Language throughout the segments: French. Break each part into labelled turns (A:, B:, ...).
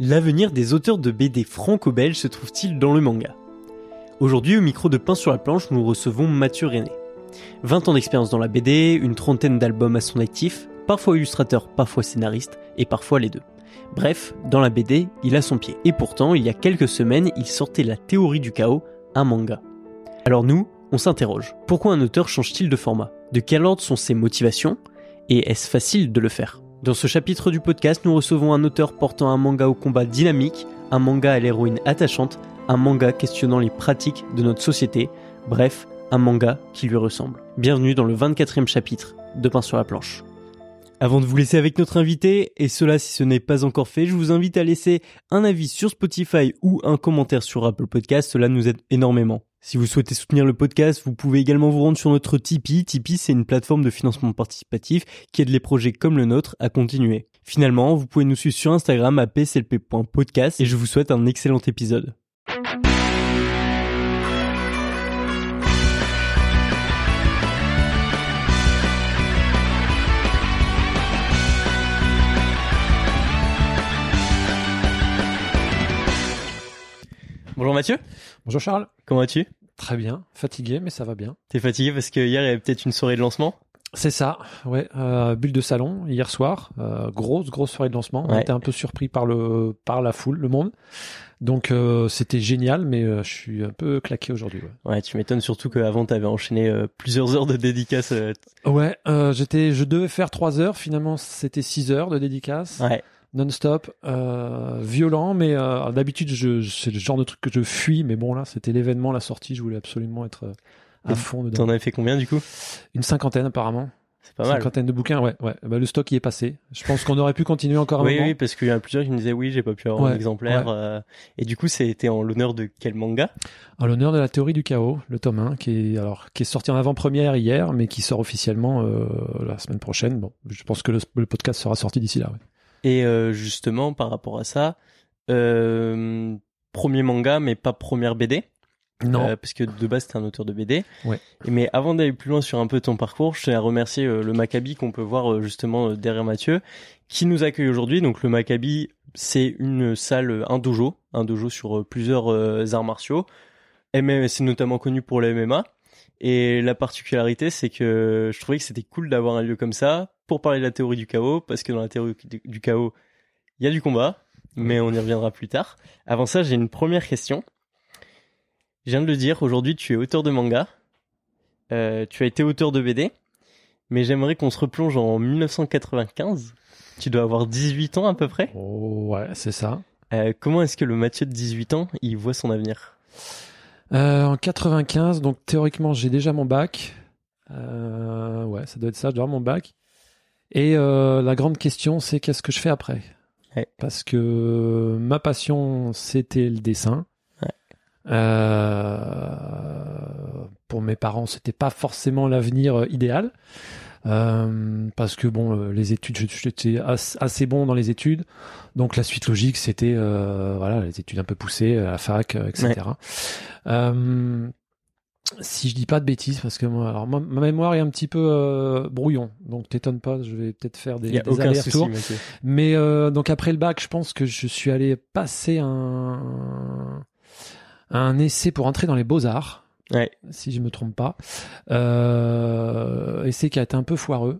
A: L'avenir des auteurs de BD franco-belges se trouve-t-il dans le manga Aujourd'hui, au micro de Pain sur la planche, nous recevons Mathieu René. 20 ans d'expérience dans la BD, une trentaine d'albums à son actif, parfois illustrateur, parfois scénariste, et parfois les deux. Bref, dans la BD, il a son pied. Et pourtant, il y a quelques semaines, il sortait La théorie du chaos, un manga. Alors nous, on s'interroge. Pourquoi un auteur change-t-il de format? De quel ordre sont ses motivations? Et est-ce facile de le faire? Dans ce chapitre du podcast, nous recevons un auteur portant un manga au combat dynamique, un manga à l'héroïne attachante, un manga questionnant les pratiques de notre société, bref, un manga qui lui ressemble. Bienvenue dans le 24e chapitre de Pain sur la planche. Avant de vous laisser avec notre invité, et cela si ce n'est pas encore fait, je vous invite à laisser un avis sur Spotify ou un commentaire sur Apple Podcast, cela nous aide énormément. Si vous souhaitez soutenir le podcast, vous pouvez également vous rendre sur notre Tipeee. Tipeee, c'est une plateforme de financement participatif qui aide les projets comme le nôtre à continuer. Finalement, vous pouvez nous suivre sur Instagram à pslp.podcast et je vous souhaite un excellent épisode. Bonjour Mathieu.
B: Bonjour Charles.
A: Comment vas-tu?
B: Très bien. Fatigué, mais ça va bien.
A: T'es fatigué parce que hier il y avait peut-être une soirée de lancement?
B: C'est ça, ouais. Euh, bulle de salon hier soir, euh, grosse grosse soirée de lancement. On
A: Ouais.
B: était un peu surpris par le par la foule, le monde. Donc euh, c'était génial, mais euh, je suis un peu claqué aujourd'hui. Ouais,
A: Ouais, tu m'étonnes surtout qu'avant t'avais enchaîné euh, plusieurs heures de dédicaces. euh,
B: ouais euh, j'étais, je devais faire trois heures. Finalement, c'était six heures de dédicace,
A: Ouais,
B: non-stop, euh, violent. Mais euh, d'habitude, je, je- c'est le genre de truc que je fuis. Mais bon là, c'était l'événement, la sortie. Je voulais absolument être euh, à
A: Et
B: fond dedans.
A: t'en avais fait combien du coup?
B: Une cinquantaine apparemment.
A: C'est pas mal.
B: Cinquantaine de bouquins, ouais, ouais. Bah, le stock y est passé. Je pense qu'on aurait pu continuer encore un
A: Oui,
B: moment.
A: oui, parce qu'il y en a plusieurs qui me disaient oui, j'ai pas pu avoir
B: Ouais,
A: un exemplaire.
B: ouais.
A: euh, et du coup, c'était en l'honneur de quel manga?
B: En l'honneur de la théorie du chaos, le tome 1, qui est, alors, qui est sorti en avant-première hier, mais qui sort officiellement euh, la semaine prochaine. Bon, je pense que le, le podcast sera sorti d'ici là. ouais.
A: Et euh, justement, par rapport à ça, euh, premier manga, mais pas première BD.
B: Non,
A: Euh, parce que de base, t'es un auteur de BD.
B: Ouais.
A: Mais avant d'aller plus loin sur un peu ton parcours, je tiens à remercier euh, le Maccabi qu'on peut voir euh, justement derrière Mathieu, qui nous accueille aujourd'hui. Donc le Maccabi, c'est une salle, un dojo, un dojo sur plusieurs arts martiaux. C'est notamment connu pour le MMA. Et la particularité, c'est que je trouvais que c'était cool d'avoir un lieu comme ça pour parler de la théorie du chaos, parce que dans la théorie du- chaos, il y a du combat, mais on y reviendra plus tard. Avant ça, j'ai une première question. Je viens de le dire, aujourd'hui tu es auteur de manga, Euh, tu as été auteur de BD, mais j'aimerais qu'on se replonge en 1995. Tu dois avoir 18 ans à peu près.
B: Oh, ouais, c'est ça.
A: Euh, comment est-ce que le Mathieu de 18 ans, il voit son avenir?
B: Euh, en 95, donc théoriquement, j'ai déjà mon bac. Euh, ouais, ça doit être ça, avoir mon bac. Et euh, la grande question, c'est qu'est-ce que je fais après?
A: Ouais.
B: Parce que ma passion, c'était le dessin.
A: Ouais.
B: Pour mes parents, c'était pas forcément l'avenir idéal. Euh, parce que bon, euh, les études, j'étais as- assez bon dans les études, donc la suite logique, c'était euh, voilà les études un peu poussées, à la fac, euh, etc. Euh, si je dis pas de bêtises, parce que moi, alors ma, ma mémoire est un petit peu euh, brouillon, donc t'étonnes pas, je vais peut-être faire des, des allers-retours. Mais euh, donc après le bac, je pense que je suis allé passer un un essai pour entrer dans les beaux arts,
A: Ouais.
B: si je me trompe pas. Euh, essai qui a été un peu foireux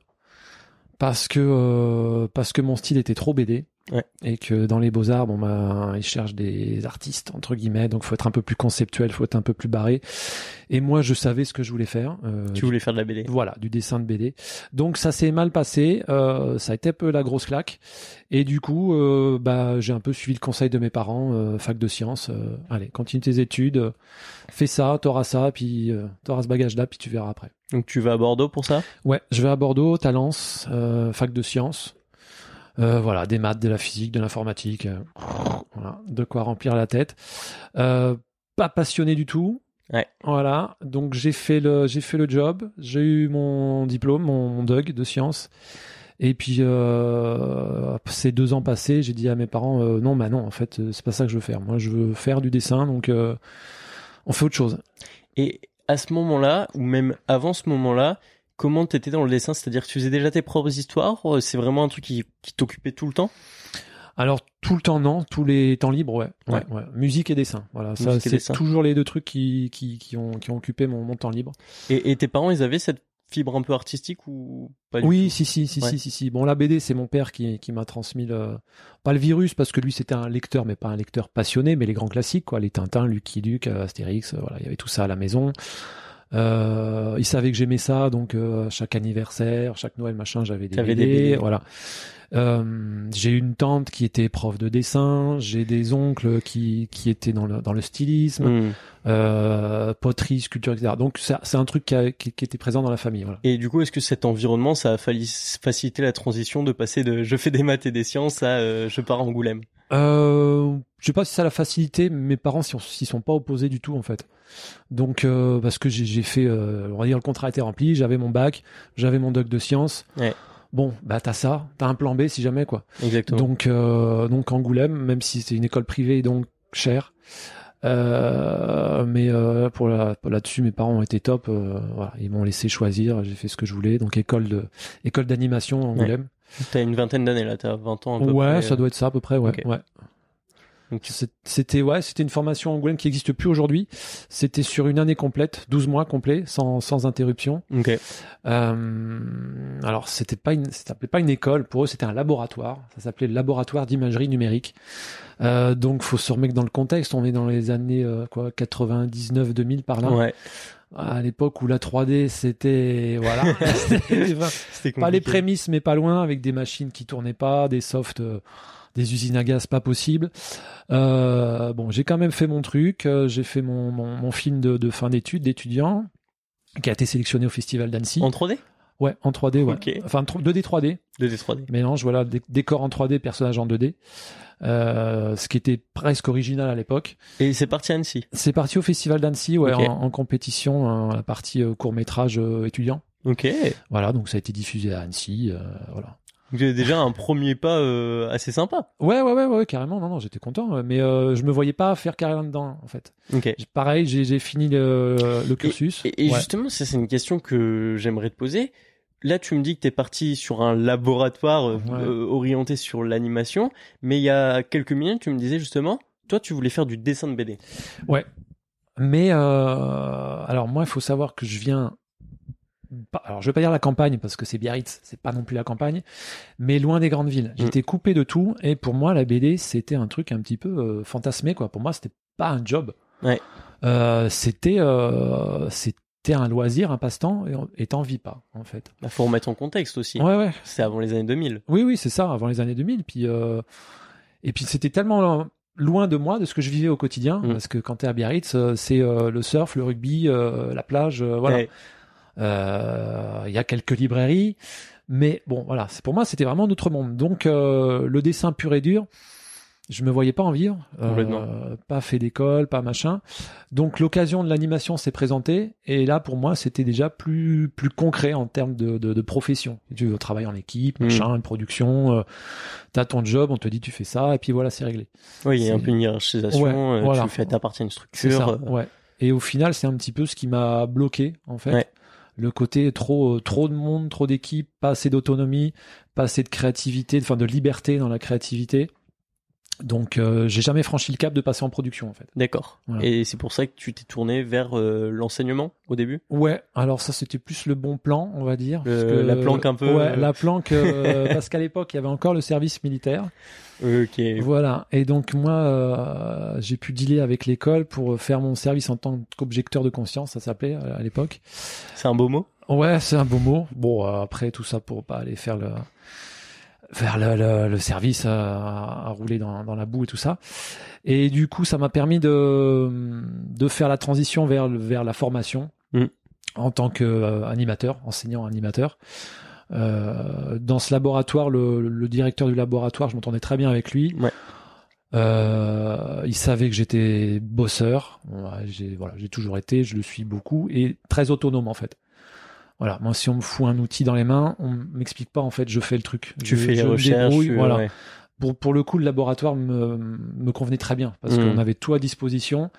B: parce que euh, parce que mon style était trop BD.
A: Ouais.
B: Et que dans les beaux-arts, bon bah, ils cherchent des artistes entre guillemets, donc faut être un peu plus conceptuel, faut être un peu plus barré. Et moi, je savais ce que je voulais faire. Euh,
A: Tu voulais faire de la BD.
B: voilà, du dessin de BD. Donc ça s'est mal passé, euh, ça a été un peu la grosse claque. Et du coup, euh, bah, j'ai un peu suivi le conseil de mes parents, euh, fac de sciences. euh, allez, continue tes études, fais ça, t'auras ça, puis euh, t'auras ce bagage-là, puis tu verras après.
A: Donc tu vas à Bordeaux pour ça?
B: Ouais, je vais à Bordeaux, Talence, euh, fac de sciences. Euh, voilà, des maths, de la physique, de l'informatique, euh, voilà, de quoi remplir la tête. Euh, pas passionné du tout.
A: Ouais.
B: Voilà, donc j'ai fait le j'ai fait le job, j'ai eu mon diplôme, mon, mon DUG de sciences. Et puis euh, ces deux ans passés, j'ai dit à mes parents euh, non, bah non, en fait, c'est pas ça que je veux faire. Moi, je veux faire du dessin, donc euh, on fait autre chose.
A: Et à ce moment-là, ou même avant ce moment-là, comment t'étais dans le dessin C'est-à-dire que tu faisais déjà tes propres histoires C'est vraiment un truc qui, qui t'occupait tout le temps?
B: Alors tout le temps non, tous les temps libres ouais.
A: Ouais.
B: ouais, ouais. Musique et dessin. Voilà, ça c'est toujours les deux trucs qui qui, qui ont qui ont occupé mon, mon temps libre.
A: Et, et tes parents, ils avaient cette fibre un peu artistique ou pas du
B: Oui,
A: tout?
B: si si si
A: Ouais.
B: si si si. Bon la BD c'est mon père qui qui m'a transmis le pas le virus parce que lui c'était un lecteur mais pas un lecteur passionné mais les grands classiques quoi, les Tintins, Lucky Luke, euh, Astérix, euh, voilà, il y avait tout ça à la maison. Euh, il savait que j'aimais ça, donc euh, chaque anniversaire, chaque Noël, machin, j'avais des, BD,
A: des BD.
B: Voilà. Euh, j'ai une tante qui était prof de dessin, j'ai des oncles qui qui étaient dans le dans le stylisme,
A: Hmm.
B: euh, poterie, sculpture, etc. Donc c'est c'est un truc qui, a- qui, qui était présent dans la famille. Voilà.
A: Et du coup, est-ce que cet environnement, ça a facilité la transition de passer de je fais des maths et des sciences à euh, je pars à Angoulême?
B: Euh, je sais pas si ça l'a facilité, mes parents s'y sont pas opposés du tout en fait. Donc euh, parce que j'ai fait, euh, on va dire le contrat était rempli, j'avais mon bac, j'avais mon doc de sciences.
A: Ouais.
B: Bon, bah t'as ça, t'as un plan B si jamais quoi.
A: Exactement.
B: Donc euh, donc Angoulême, même si c'est une école privée donc chère. Euh, mais euh, pour là-dessus, mes parents ont été top. euh, voilà, ils m'ont laissé choisir. J'ai fait ce que je voulais. Donc école de école d'animation Angoulême.
A: T'as une vingtaine d'années là, t'as 20 ans à peu
B: Ouais,
A: près.
B: ça doit être ça à peu près. Ouais, ouais. C'était ouais, c'était une formation Angoulême qui existe plus aujourd'hui. C'était sur une année complète, 12 mois complets, sans, sans interruption.
A: Ok.
B: Euh, alors c'était pas une, ça s'appelait pas une école. Pour eux, c'était un laboratoire. Ça s'appelait le laboratoire d'imagerie numérique. Euh, donc faut se remettre dans le contexte. On est dans les années euh, quoi, 99, 2000 par là.
A: Ouais.
B: À l'époque où la 3D c'était voilà, C'était-
A: C'était
B: pas les prémices mais pas loin avec des machines qui tournaient pas, des softs, euh, des usines à gaz pas possible. Euh, bon, j'ai quand même fait mon truc, euh, j'ai fait mon, mon, mon film de, de fin d'études d'étudiant qui a été sélectionné au festival d'Annecy.
A: En 3D
B: Ouais, en 3D, ouais. Enfin 2D 3D,
A: 2D 3D.
B: mélange voilà dé- décor en 3D, personnage en 2D. Euh, ce qui était presque original à l'époque.
A: Et c'est parti à Annecy?
B: C'est parti au festival d'Annecy, ouais, en, en compétition, euh, la partie court métrage étudiant.
A: Ok.
B: Voilà, donc ça a été diffusé à Annecy, voilà.
A: Donc, déjà un premier pas euh, assez sympa.
B: Ouais, ouais, ouais, ouais, carrément. Non, non, j'étais content. euh, Mais euh, je me voyais pas faire carrière là-dedans, en fait.
A: Ok.
B: Pareil, j'ai j'ai fini le, le cursus.
A: Et, et
B: Ouais.
A: justement, ça c'est une question que j'aimerais te poser. Là, tu me dis que t'es parti sur un laboratoire euh,
B: Ouais.
A: euh, orienté sur l'animation, mais il y a quelques minutes, tu me disais justement, toi, tu voulais faire du dessin de BD.
B: Mais euh, alors moi, il faut savoir que je viens. Alors, je vais pas dire la campagne parce que c'est Biarritz, c'est pas non plus la campagne, mais loin des grandes villes.
A: Mm.
B: J'étais coupé de tout et pour moi, la BD, c'était un truc un petit peu euh, fantasmé quoi. Pour moi, c'était pas un job.
A: Ouais.
B: Euh, c'était euh, c'était un loisir, un passe-temps et, t'en vis pas en fait.
A: Bah, faut remettre en contexte aussi.
B: Ouais, ouais.
A: C'est avant les années 2000.
B: Oui, oui, c'est ça, avant les années 2000. Puis, et puis c'était tellement loin de moi, de ce que je vivais au quotidien,
A: Mm.
B: parce que quand t'es à Biarritz, c'est le surf, le rugby, la plage, voilà.
A: Ouais.
B: Euh, Il y a quelques librairies, mais bon, voilà, c'est pour moi, c'était vraiment un autre monde. Donc, euh, le dessin pur et dur, je me voyais pas en vivre, euh, pas fait d'école, pas machin. Donc, l'occasion de l'animation s'est présentée, et là, pour moi, c'était déjà plus plus concret en termes de, de, de profession. Tu veux travailler en équipe,
A: Mm.
B: machin, une production, euh, t'as ton job, on te dit tu fais ça, et puis voilà, c'est réglé.
A: Oui, il y a un peu une hiérarchisation.
B: Ouais,
A: euh,
B: voilà.
A: Tu fais t'appartiens à une structure.
B: ça,
A: euh,
B: ouais. Et au final, c'est un petit peu ce qui m'a bloqué, en fait.
A: Ouais.
B: Le côté trop, euh, trop de monde, trop d'équipes, pas assez d'autonomie, pas assez de créativité, enfin de liberté dans la créativité. Donc, euh, j'ai jamais franchi le cap de passer en production, en fait.
A: D'accord.
B: Voilà.
A: Et c'est pour ça que tu t'es tourné vers euh, l'enseignement au début?
B: Ouais, alors ça, c'était plus le bon plan, on va dire.
A: Le-
B: parce que-
A: la planque un peu,
B: Ouais,
A: euh,
B: la planque, euh, parce qu'à l'époque, il y avait encore le service militaire.
A: Ok.
B: Voilà. Et donc, moi, euh, j'ai pu dealer avec l'école pour faire mon service en tant qu'objecteur de conscience, ça s'appelait euh, à l'époque.
A: C'est un beau mot?
B: Ouais, c'est un beau mot. Bon, euh, après tout ça pour pas aller faire le faire le, le, le service à, à rouler dans, dans la boue et tout ça. Et du coup, ça m'a permis de de faire la transition vers vers la formation
A: Mm.
B: en tant qu'animateur, enseignant animateur. Euh, dans ce laboratoire, le, le directeur du laboratoire, je m'entendais très bien avec lui.
A: Ouais.
B: Euh, il savait que j'étais bosseur. Ouais, j'ai voilà, j'ai toujours été, je le suis beaucoup et très autonome en fait. Voilà, moi si on me fout un outil dans les mains, on m'explique pas en fait, je fais le truc.
A: Tu
B: Je-
A: fais les
B: je me
A: recherches.
B: débrouille,
A: tu-
B: voilà.
A: ouais.
B: pour, pour le coup, le laboratoire me, me convenait très bien parce qu'on avait tout à disposition.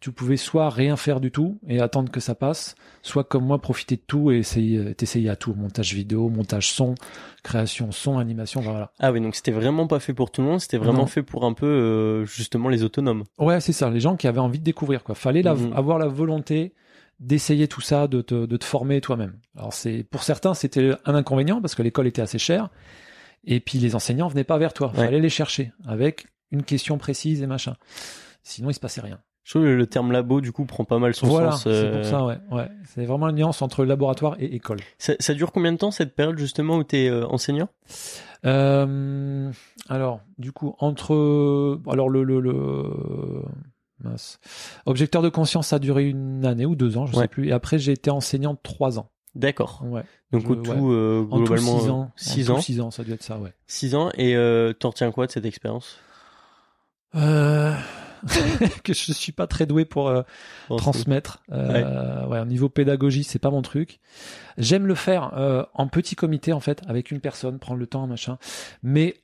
B: Tu pouvais soit rien faire du tout et attendre que ça passe, soit comme moi profiter de tout et essayer, t'essayer à tout. Montage vidéo, montage son, création son, animation, voilà.
A: Ah oui, donc c'était vraiment pas fait pour tout le monde, c'était vraiment
B: Non.
A: fait pour un peu euh, justement les autonomes.
B: Ouais, c'est ça. Les gens qui avaient envie de découvrir, quoi. Fallait la-
A: Mhm.
B: avoir la volonté d'essayer tout ça, de te, de te former toi-même. Alors c'est, pour certains, c'était un inconvénient parce que l'école était assez chère. Et puis les enseignants venaient pas vers toi.
A: Ouais.
B: Fallait les chercher avec une question précise et machin. Sinon, il se passait rien.
A: Je trouve que le terme labo du coup prend pas mal son
B: voilà,
A: sens.
B: c'est
A: euh,
B: pour ça, ouais. ouais. C'est vraiment une nuance entre laboratoire et école.
A: Ça, ça dure combien de temps cette période justement où t'es euh, enseignant?
B: Euh, alors, du coup, entre, alors le, le, le, mince. objecteur de conscience, ça a duré une année ou deux ans, je
A: Ouais.
B: sais plus. Et après, j'ai été enseignant trois ans.
A: D'accord.
B: Ouais.
A: Donc
B: Je-
A: au tout
B: ouais.
A: euh,
B: En tout
A: globalement
B: six
A: euh,
B: ans.
A: six
B: En
A: ans,
B: tout six ans, ça doit être ça, ouais.
A: six ans et euh, t'en retiens quoi de cette expérience?
B: Euh... que je suis pas très doué pour euh, transmettre. Euh, ouais. au niveau pédagogie, c'est pas mon truc. J'aime le faire euh, en petit comité en fait, avec une personne, prendre le temps, machin. Mais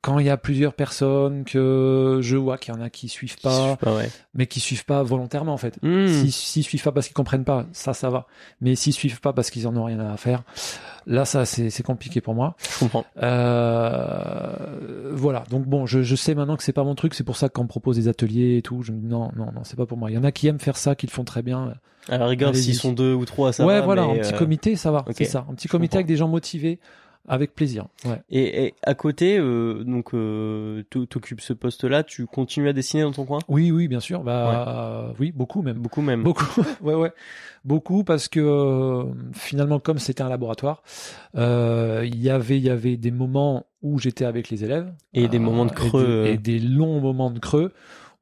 B: quand il y a plusieurs personnes, que je vois qu'il y en a qui suivent pas,
A: pas ouais.
B: mais qui suivent pas volontairement en fait. Si s'ils suivent pas parce qu'ils comprennent pas, ça ça va. Mais s'ils suivent pas parce qu'ils en ont rien à faire, là ça c'est c'est compliqué pour moi.
A: Je comprends.
B: Euh, voilà. Donc bon, je, je sais maintenant que c'est pas mon truc. C'est pour ça qu'on me propose des ateliers et tout. Je me dis non, non, non, c'est pas pour moi. Il y en a qui aiment faire ça, qui le font très bien.
A: À la rigueur, s'ils sont deux ou trois, ça
B: ouais,
A: va.
B: voilà,
A: mais,
B: un petit
A: euh,
B: comité, ça va. C'est ça, un petit
A: Je
B: comité
A: comprends.
B: avec des gens motivés, avec plaisir. Ouais.
A: Et, et à côté, euh, donc, euh, t'o- t'occupes ce poste-là, tu continues à dessiner dans ton coin?
B: Oui, oui, bien sûr. Bah, oui, beaucoup même.
A: Beaucoup même.
B: Beaucoup, ouais, ouais, beaucoup parce que euh, finalement, comme c'était un laboratoire, euh, il y avait, il y avait des moments où j'étais avec les élèves
A: Et des
B: euh,
A: moments de
B: et
A: creux,
B: des-
A: euh.
B: et des, longs moments de creux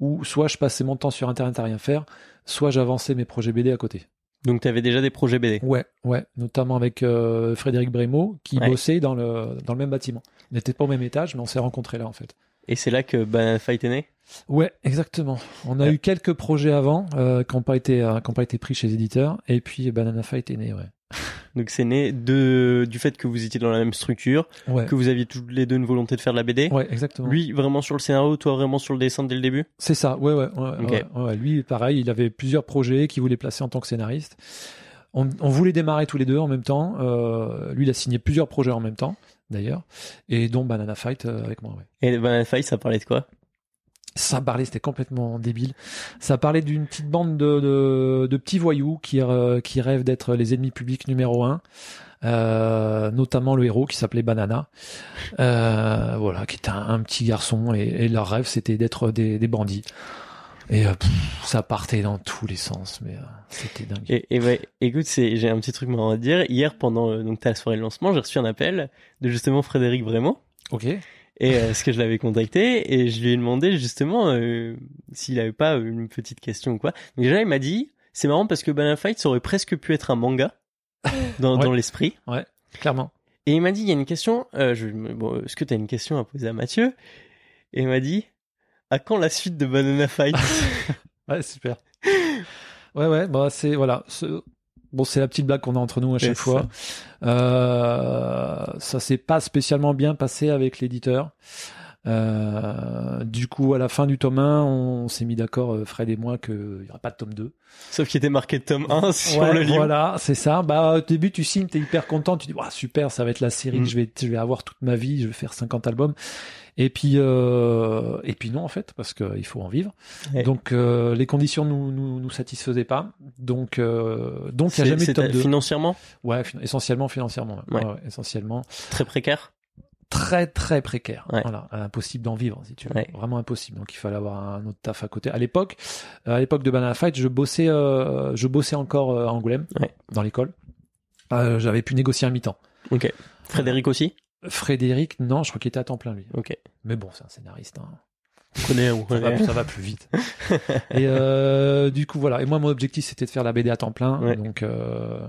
B: où soit je passais mon temps sur internet à rien faire, soit j'avançais mes projets BD à côté.
A: Donc t'avais déjà des projets BD.
B: Ouais, ouais, notamment avec euh, Frédéric Brémaud qui
A: Ouais.
B: bossait dans le dans le même bâtiment. On n'était pas au même étage, mais on s'est rencontrés là en fait.
A: Et c'est là que Banana Fight est né?
B: Ouais, exactement. On a
A: Ouais.
B: eu quelques projets avant euh, qui n'ont pas été euh, qui ont pas été pris chez les éditeurs, et puis Banana Fight est né, ouais.
A: Donc c'est né de, du fait que vous étiez dans la même structure,
B: Ouais,
A: que vous aviez tous les deux une volonté de faire de la BD.
B: ouais, exactement.
A: Lui vraiment sur le scénario, toi vraiment sur le dessin dès le début?
B: C'est ça, ouais, ouais, ouais. Lui, pareil, il avait plusieurs projets qu'il voulait placer en tant que scénariste. On, on voulait démarrer tous les deux en même temps. Euh, lui, il a signé plusieurs projets en même temps, d'ailleurs, et dont Banana Fight euh, avec moi, ouais.
A: Et Banana Fight, ça parlait de quoi?
B: Ça parlait, c'était complètement débile. Ça parlait d'une petite bande de, de, de petits voyous qui, euh, qui rêvent d'être les ennemis publics numéro un. Euh, notamment le héros qui s'appelait Banana, euh, voilà, qui était un, un petit garçon et, et leur rêve c'était d'être des, des bandits. Et euh, pff, ça partait dans tous les sens, mais euh, c'était dingue.
A: Et, et ouais, écoute, j'ai un petit truc marrant à dire. Hier, pendant euh, donc ta soirée de lancement, j'ai reçu un appel de justement Frédéric Vraiment.
B: Ok.
A: Et euh, ce que je l'avais contacté et je lui ai demandé justement euh, s'il avait pas une petite question ou quoi. Donc déjà il m'a dit c'est marrant parce que Banana Fight ça aurait presque pu être un manga dans,
B: Ouais.
A: dans l'esprit.
B: Clairement.
A: Et il m'a dit il y a une question. Euh, je, bon, est-ce que tu as une question à poser à Mathieu? Et il m'a dit à quand la suite de Banana Fight?
B: Ouais, super. Ouais, ouais, bah c'est voilà. ce- Bon, c'est la petite blague qu'on a entre nous à chaque fois. Euh, ça s'est pas spécialement bien passé avec l'éditeur. Euh, du coup, à la fin du tome 1, on s'est mis d'accord, euh, Fred et moi, qu'il n'y aura pas de tome 2.
A: Sauf qu'il était marqué tome 1 sur
B: Ouais,
A: le livre.
B: Voilà, c'est ça. Bah, au début, tu signes, t'es hyper content, tu dis, super, ça va être la série
A: Mm.
B: que je vais, je vais avoir toute ma vie, je vais faire 50 albums. Et puis, euh, et puis non, en fait, parce qu'il faut en vivre.
A: Ouais.
B: Donc, euh, les conditions nous, nous, nous satisfaisaient pas. Donc, euh, donc, il n'y a jamais eu de tome 2.
A: financièrement?
B: Ouais, fin- essentiellement financièrement. ouais.
A: Ouais.
B: Essentiellement.
A: très précaire?
B: Très, très précaire.
A: Ouais.
B: Voilà. Impossible d'en vivre, si tu veux.
A: Ouais.
B: Vraiment impossible. Donc, il fallait avoir un autre taf à côté. À l'époque, euh, à l'époque de Banana Fight, je bossais, euh, je bossais encore euh, à Angoulême,
A: Ouais.
B: dans l'école. Euh, j'avais pu négocier un mi-temps.
A: Ok. Frédéric aussi?
B: Frédéric, non, je crois qu'il était à temps plein, lui.
A: Ok.
B: Mais bon, c'est un scénariste. hein.
A: On connaît, on
B: Ça, va, ça va plus vite. Et euh, du coup, voilà. Et moi, mon objectif, c'était de faire la BD à temps plein.
A: Ouais.
B: Donc, euh,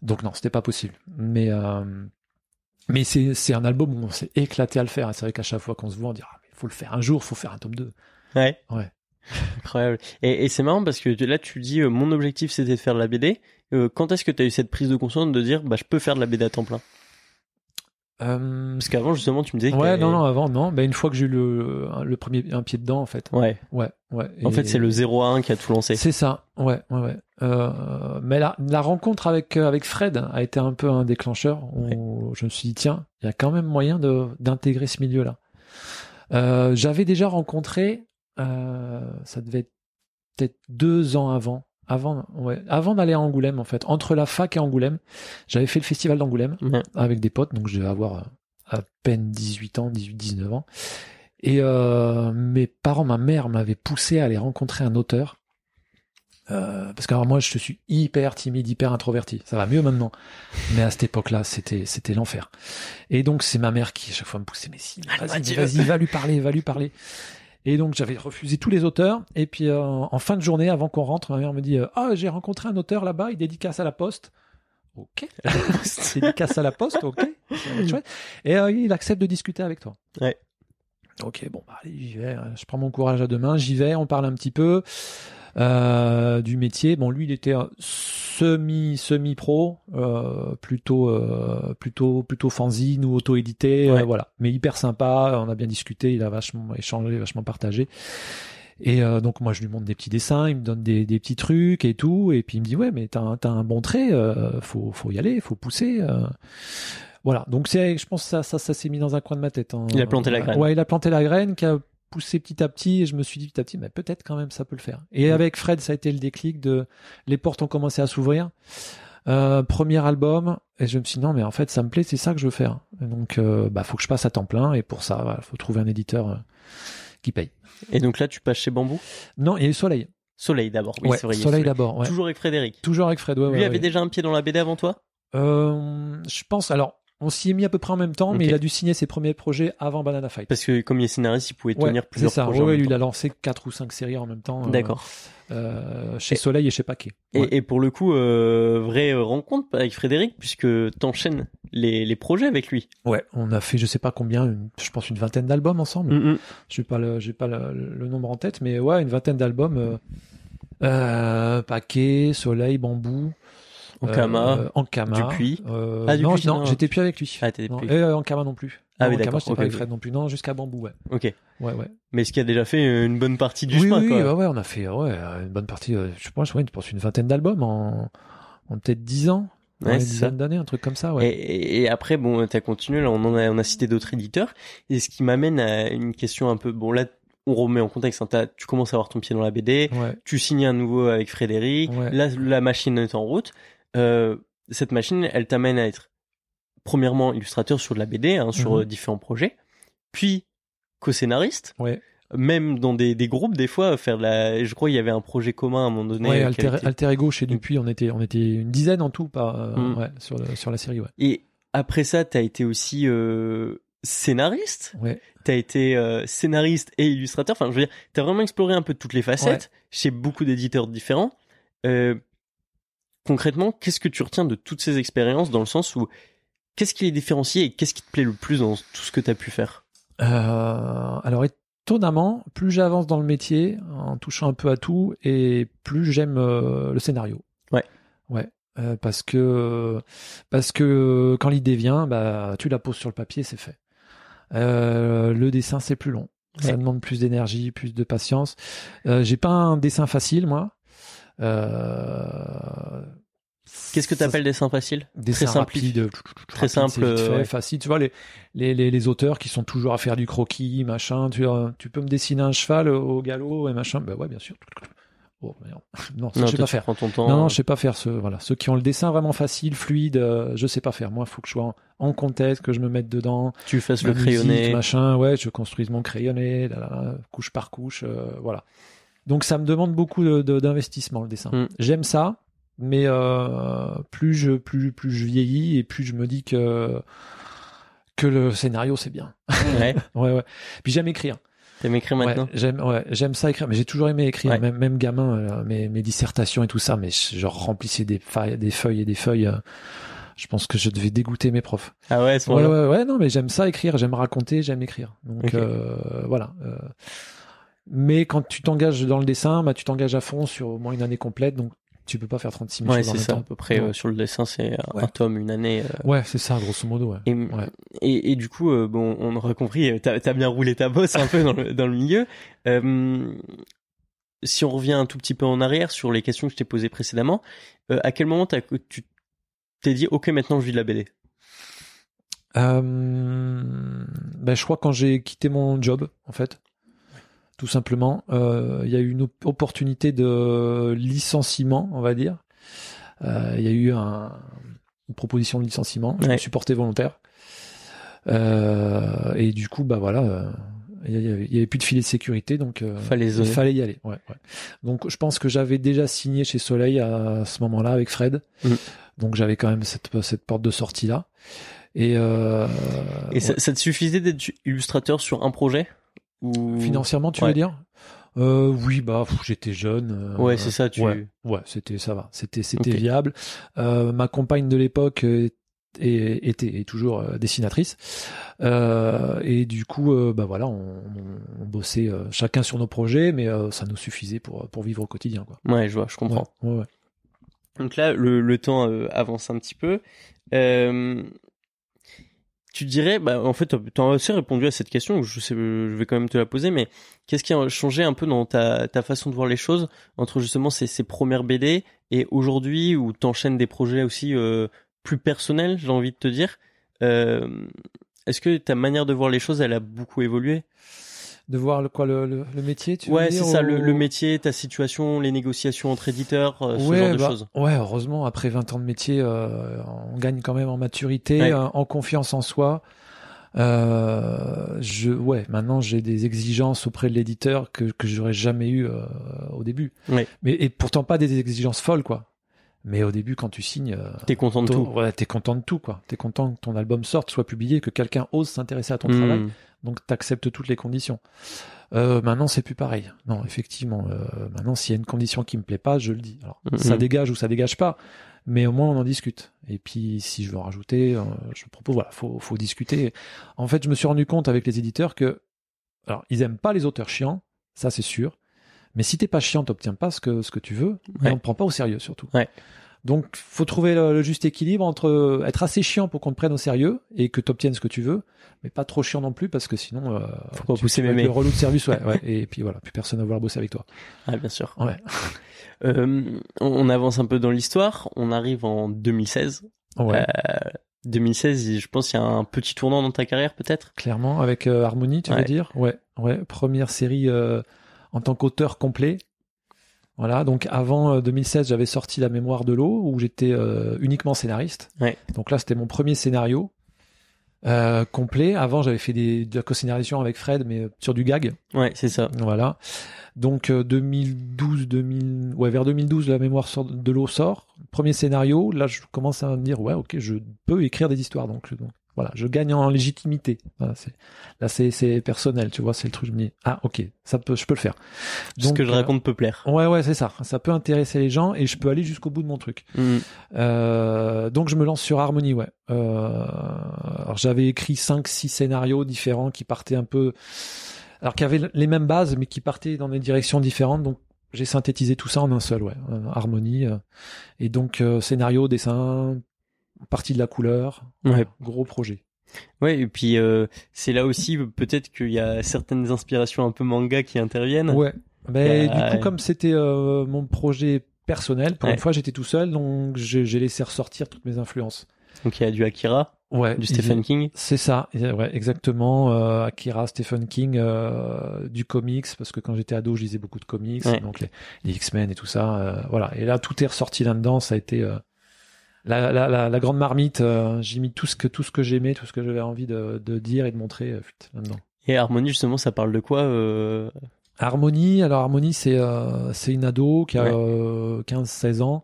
B: donc non, c'était pas possible. Mais, euh, mais c'est, c'est un album où on s'est éclaté à le faire. Et c'est vrai qu'à chaque fois qu'on se voit, on dit, ah, mais faut le faire un jour, faut faire un tome 2.
A: Ouais.
B: Ouais.
A: Incroyable. Et, et c'est marrant parce que là, tu dis, euh, mon objectif, c'était de faire de la BD. Euh, quand est-ce que tu as eu cette prise de conscience de dire, bah, je peux faire de la BD à temps plein?
B: Euh,
A: Parce qu'avant, justement, tu me disais
B: ouais, non, non, avant, non. Ben, une fois que j'ai eu le, le premier, un pied dedans, en fait.
A: Ouais.
B: Ouais, ouais.
A: En
B: Et-
A: fait, c'est le 0 à 1 qui a tout lancé.
B: C'est ça, ouais, ouais, ouais. Euh, mais la, la rencontre avec euh, avec Fred a été un peu un déclencheur. où Je me suis dit tiens, il y a quand même moyen de d'intégrer ce milieu-là. Euh, J'avais déjà rencontré, ça devait être peut-être deux ans avant, avant, ouais, avant d'aller à Angoulême en fait, entre la fac et Angoulême, j'avais fait le festival d'Angoulême avec des potes, donc je devais avoir euh, à peine 18 ans, 18, 19 ans. Et euh, mes parents, ma mère m'avait poussé à aller rencontrer un auteur. Euh, parce que alors moi je suis hyper timide, hyper introverti. Ça va mieux maintenant, mais à cette époque-là c'était c'était l'enfer. Et donc c'est ma mère qui à chaque fois me poussait mais si, vas-y, vas-y, va lui parler, va lui parler. Et donc j'avais refusé tous les auteurs. Et puis euh, en fin de journée, avant qu'on rentre, ma mère me dit euh, ah j'ai rencontré un auteur là-bas, il dédicace à la poste. Ok. dédicace à la poste, ok. Et euh, il accepte de discuter avec toi.
A: Ouais.
B: Ok, bon, bah, allez, j'y vais. Je prends mon courage à deux mains, j'y vais, on parle un petit peu euh, du métier. Bon, lui, il était semi semi pro, euh, plutôt euh, plutôt plutôt fanzine ou auto édité,
A: Ouais.
B: voilà. Mais hyper sympa. On a bien discuté, il a vachement échangé, vachement partagé. Et euh, donc moi je lui montre des petits dessins, il me donne des, des petits trucs et tout, et puis il me dit ouais mais t'as un, un bon trait, euh, faut faut y aller, faut pousser. euh. Voilà, donc c'est, je pense que ça ça, ça s'est mis dans un coin de ma tête. hein.
A: Il a planté la graine.
B: Ouais, il a planté la graine qui a poussé petit à petit, et je me suis dit petit à petit, mais peut-être quand même ça peut le faire. Et avec Fred, ça a été le déclic de les portes ont commencé à s'ouvrir. Euh, premier album, et je me suis dit non mais en fait ça me plaît, c'est ça que je veux faire. Et donc euh, bah faut que je passe à temps plein, et pour ça, il faut trouver un éditeur euh, qui paye.
A: Et donc là, tu passes chez Bambou?
B: Non, il y a eu Soleil.
A: Soleil d'abord. Oui,
B: Ouais,
A: c'est vrai. il y a
B: Soleil d'abord. Ouais.
A: Toujours avec Frédéric?
B: Toujours avec Fred. Ouais,
A: Lui avait déjà un pied dans la BD avant toi?
B: Euh, je pense. Alors, on s'y est mis à peu près en même temps, mais il a dû signer ses premiers projets avant Banana Fight.
A: Parce que comme il est scénariste, il pouvait
B: Ouais,
A: tenir plusieurs
B: ça.
A: projets.
B: Ouais,
A: en
B: il
A: temps.
B: a lancé quatre ou cinq séries en même temps. euh,
A: D'accord.
B: euh, chez
A: Et-
B: Soleil et chez Paquet.
A: Et,
B: Ouais.
A: et pour le coup, euh, vraie rencontre avec Frédéric, puisque t'enchaînes les, les projets avec lui.
B: Ouais, on a fait, je sais pas combien, une- je pense une vingtaine d'albums ensemble.
A: Mm, mm.
B: Je n'ai pas le, j'ai pas le, le nombre en tête, mais ouais, une vingtaine d'albums. Euh, Paquet, Soleil, Bambou.
A: Ankama,
B: euh, Ankama.
A: Dupuis.
B: Euh,
A: Ah, Dupuis,
B: non,
A: non.
B: j'étais plus avec lui.
A: Ah, t'étais
B: Non,
A: plus.
B: Et euh, Ankama non plus.
A: Ah
B: Non,
A: oui,
B: Ankama,
A: d'accord,
B: j'étais
A: ok,
B: pas avec. Fred non plus. Non, jusqu'à Bambou, ouais.
A: Ok.
B: Ouais, ouais.
A: Mais est-ce qu'il a déjà fait une bonne partie du
B: oui,
A: chemin,
B: oui,
A: quoi
B: ouais, ouais, on a fait ouais, une bonne partie. euh, je pense, ouais, je pense une vingtaine d'albums en, en peut-être 10 ans.
A: Ouais,
B: une dizaine d'années, un truc comme ça, ouais.
A: Et, et- et après, bon, t'as continué, là, on en a, on a cité d'autres éditeurs. Et ce qui m'amène à une question un peu, bon, là, on remet en contexte, hein, t'as- tu commences à avoir ton pied dans la BD,
B: Ouais.
A: tu signes un nouveau avec Frédéric,
B: Ouais.
A: là, la machine est en route. Euh, cette machine, elle t'amène à être, premièrement, illustrateur sur de la BD, hein, sur
B: Mhm.
A: euh, différents projets, puis co-scénariste,
B: Ouais,
A: même dans des, des groupes, des fois, faire de la, je crois qu'il y avait un projet commun à un moment donné.
B: ouais
A: euh,
B: alter,
A: été-
B: Alter Ego chez Dupuis, on était, on était une dizaine en tout, euh,
A: Mm.
B: ouais, sur, le- sur la série, ouais.
A: Et après ça, t'as été aussi euh, scénariste.
B: Ouais,
A: T'as été euh, scénariste et illustrateur. Enfin, je veux dire, t'as vraiment exploré un peu toutes les facettes chez beaucoup d'éditeurs différents. Euh, concrètement, qu'est-ce que tu retiens de toutes ces expériences dans le sens où qu'est-ce qui les différencie et qu'est-ce qui te plaît le plus dans tout ce que t'as pu faire?
B: Euh, alors étonnamment, plus j'avance dans le métier, en touchant un peu à tout, et plus j'aime euh, le scénario.
A: Ouais.
B: Ouais. Euh, parce que parce que quand l'idée vient, bah tu la poses sur le papier, c'est fait. Le dessin c'est plus long. Ça demande plus d'énergie, plus de patience. J'ai pas un dessin facile moi. Euh,
A: Qu'est-ce que
B: ça-
A: t'appelles dessin facile?
B: Dessin
A: simple.
B: rapide,
A: Très simple,
B: fait, facile. Tu vois les, les, les, les auteurs qui sont toujours à faire du croquis, machin. Tu, euh, tu peux me dessiner un cheval au galop et machin. Ben ouais, bien sûr. Oh, merde. Non, ça,
A: Non,
B: je sais pas
A: tu
B: faire.
A: ton temps.
B: Non, non, je sais pas faire ce. Voilà, ceux qui ont le dessin vraiment facile, fluide, euh, je sais pas faire. Moi, il faut que je sois en, en contexte, que je me mette dedans.
A: tu fasses le crayonné.
B: musique, machin. Ouais, je construise mon crayonné, là, là, là, couche par couche, euh, voilà. Donc ça me demande beaucoup de- de- d'investissement le dessin.
A: Mm.
B: J'aime ça, mais euh, plus je plus plus je vieillis et plus je me dis que que le scénario c'est bien.
A: ouais.
B: Ouais ouais. Puis j'aime écrire.
A: T'aimes écrire
B: Ouais,
A: maintenant?
B: j'aime ouais, j'aime ça écrire, mais j'ai toujours aimé écrire,
A: Ouais.
B: même même gamin, euh, mes mes dissertations et tout ça, mais je, je remplissais des feuilles, des feuilles et des feuilles. euh, je pense que je devais dégoûter mes profs.
A: Ah ouais,
B: Ouais, ouais, ouais, non, mais j'aime ça écrire, j'aime raconter, j'aime écrire. Donc euh, voilà. Euh. Mais quand tu t'engages dans le dessin, bah, tu t'engages à fond sur au moins une année complète. Donc tu peux pas faire 36 000
A: Ouais,
B: choses en
A: c'est
B: même
A: ça, à peu près euh, sur le dessin, c'est un
B: Ouais.
A: tome, une année. euh.
B: Ouais, c'est ça, grosso modo. Ouais.
A: Et,
B: Ouais.
A: et, et du coup, euh, bon, on aura compris, euh, t'as as bien roulé ta bosse un peu dans le, dans le milieu. Euh, si on revient un tout petit peu en arrière sur les questions que je t'ai posées précédemment, euh, à quel moment t'as- tu t'es dit, ok, maintenant je vis de la BD
B: Euh, ben, je crois quand j'ai quitté mon job, en fait, tout simplement, euh, il y a eu une op- opportunité de licenciement, on va dire. Euh, Il y a eu un- une proposition de licenciement. Je me
A: Ouais.
B: suis porté volontaire. Euh, et du coup, bah voilà, euh, il y, avait- plus de filet de sécurité, donc euh,
A: Fallait
B: il fallait y aller. Ouais, ouais. Donc je pense que j'avais déjà signé chez Soleil à ce moment-là avec Fred.
A: Mhm.
B: Donc j'avais quand même cette, cette porte de sortie là. Et, euh,
A: ça te suffisait d'être illustrateur sur un projet? Ou...
B: Financièrement, tu
A: Ouais.
B: veux dire? Euh, Oui, bah j'étais jeune. euh,
A: Ouais, c'est ça, tu...
B: Ouais, ouais, c'était ça va, c'était c'était viable. Euh, ma compagne de l'époque est- était est toujours euh, dessinatrice Euh, et du coup, bah voilà, on, on- on bossait chacun sur nos projets, mais ça nous suffisait pour pour vivre au quotidien, quoi.
A: Ouais, je vois, je comprends.
B: Ouais, ouais.
A: Donc là, le, le temps avance un petit peu. Tu dirais, bah, en fait, tu as assez répondu à cette question, je, je vais quand même te la poser, mais qu'est-ce qui a changé un peu dans ta, ta façon de voir les choses entre justement ces, ces premières BD et aujourd'hui où tu enchaînes des projets aussi euh, plus personnels, j'ai envie de te dire euh, Est-ce que ta manière de voir les choses, elle a beaucoup évolué?
B: De voir le quoi le, le, le métier, tu
A: Ouais, c'est ça,
B: ou-
A: le, le métier, ta situation, les négociations entre éditeurs, euh, ce
B: ouais,
A: genre de
B: bah,
A: choses.
B: Ouais, heureusement, après 20 ans de métier, euh, on gagne quand même en maturité,
A: Ouais.
B: euh, en confiance en soi. Euh, je, ouais, maintenant j'ai des exigences auprès de l'éditeur que que j'aurais jamais eu euh, au début.
A: Ouais.
B: Mais et pourtant pas des exigences folles, quoi. Mais au début, quand tu signes,
A: T'es content de tout.
B: ouais, t'es content de tout, quoi. T'es content que ton album sorte, soit publié, que quelqu'un ose s'intéresser à ton
A: Hmm.
B: travail. Donc t'acceptes toutes les conditions. Euh, maintenant c'est plus pareil. Non, effectivement, euh, maintenant s'il y a une condition qui me plaît pas, je le dis. Alors
A: Mhm.
B: ça dégage ou ça dégage pas, mais au moins on en discute. Et puis si je veux en rajouter, euh, je propose. Voilà, faut faut discuter. En fait, je me suis rendu compte avec les éditeurs que, alors ils aiment pas les auteurs chiants, ça c'est sûr. Mais si t'es pas chiant, t'obtiens pas ce que ce que tu veux, et
A: Ouais.
B: on te prend pas au sérieux surtout.
A: Ouais.
B: Donc, faut trouver le, le juste équilibre entre être assez chiant pour qu'on te prenne au sérieux et que tu obtiennes ce que tu veux, mais pas trop chiant non plus parce que sinon, euh,
A: Faut pas
B: tu,
A: pousser mémé.
B: le relou de service, ouais, ouais. Et puis voilà, plus personne va vouloir bosser avec toi.
A: Ah, bien sûr.
B: Ouais.
A: Euh, on- avance un peu dans l'histoire. On arrive en 2016.
B: Ouais.
A: Euh, 2016, je pense qu'il y a un petit tournant dans ta carrière, peut-être?
B: Clairement, avec euh, Harmony, tu
A: Ouais.
B: veux dire? Ouais, ouais. Première série euh, en tant qu'auteur complet. Voilà, donc avant euh, 2016, j'avais sorti La mémoire de l'eau, où j'étais euh, uniquement scénariste.
A: Ouais.
B: Donc là, c'était mon premier scénario euh, complet. Avant, j'avais fait des, de la co-scénarisation avec Fred, mais euh, sur du gag.
A: Ouais, c'est ça.
B: Voilà. Donc euh, 2012, 2000, ouais, vers 2012, La mémoire de l'eau sort. Premier scénario. Là, je commence à me dire, ouais, ok, je peux écrire des histoires. Donc, donc voilà, je gagne en légitimité. Voilà, c'est, là, c'est, c'est personnel, tu vois, c'est le truc. Je me dis, ah, ok, ça peut, je peux le faire.
A: Ce que je
B: euh,
A: raconte peut plaire.
B: Ouais, ouais, c'est ça. Ça peut intéresser les gens et je peux aller jusqu'au bout de mon truc.
A: Mm.
B: Euh, donc je me lance sur Harmony, ouais. Euh, alors j'avais écrit 5 six scénarios différents qui partaient un peu alors qui avaient les mêmes bases mais qui partaient dans des directions différentes donc j'ai synthétisé tout ça en un seul, ouais, Harmony euh, et donc euh, scénario, dessin, partie de la couleur,
A: Ouais.
B: gros projet.
A: Ouais, et puis euh, c'est là aussi peut-être qu'il y a certaines inspirations un peu manga qui interviennent.
B: Ouais. Mais
A: Euh,
B: du coup comme c'était euh, mon projet personnel, pour
A: Ouais.
B: une fois j'étais tout seul donc j'ai laissé ressortir toutes mes influences.
A: Donc il y a du Akira,
B: Ouais,
A: du Stephen King.
B: C'est ça, ouais, exactement. Euh, Akira, Stephen King, euh, du comics, parce que quand j'étais ado, je lisais beaucoup de comics,
A: Ouais.
B: donc les, les X-Men et tout ça. euh, voilà. Et là, tout est ressorti là-dedans. Ça a été la, la, la, la grande marmite. euh, J'ai mis tout ce que tout ce que j'aimais, tout ce que j'avais envie de, de dire et de montrer euh, là-dedans.
A: Et Harmony, justement, ça parle de quoi euh...
B: Harmonie, alors Harmonie, c'est euh, c'est une ado qui a
A: Ouais.
B: euh, 15-16 ans.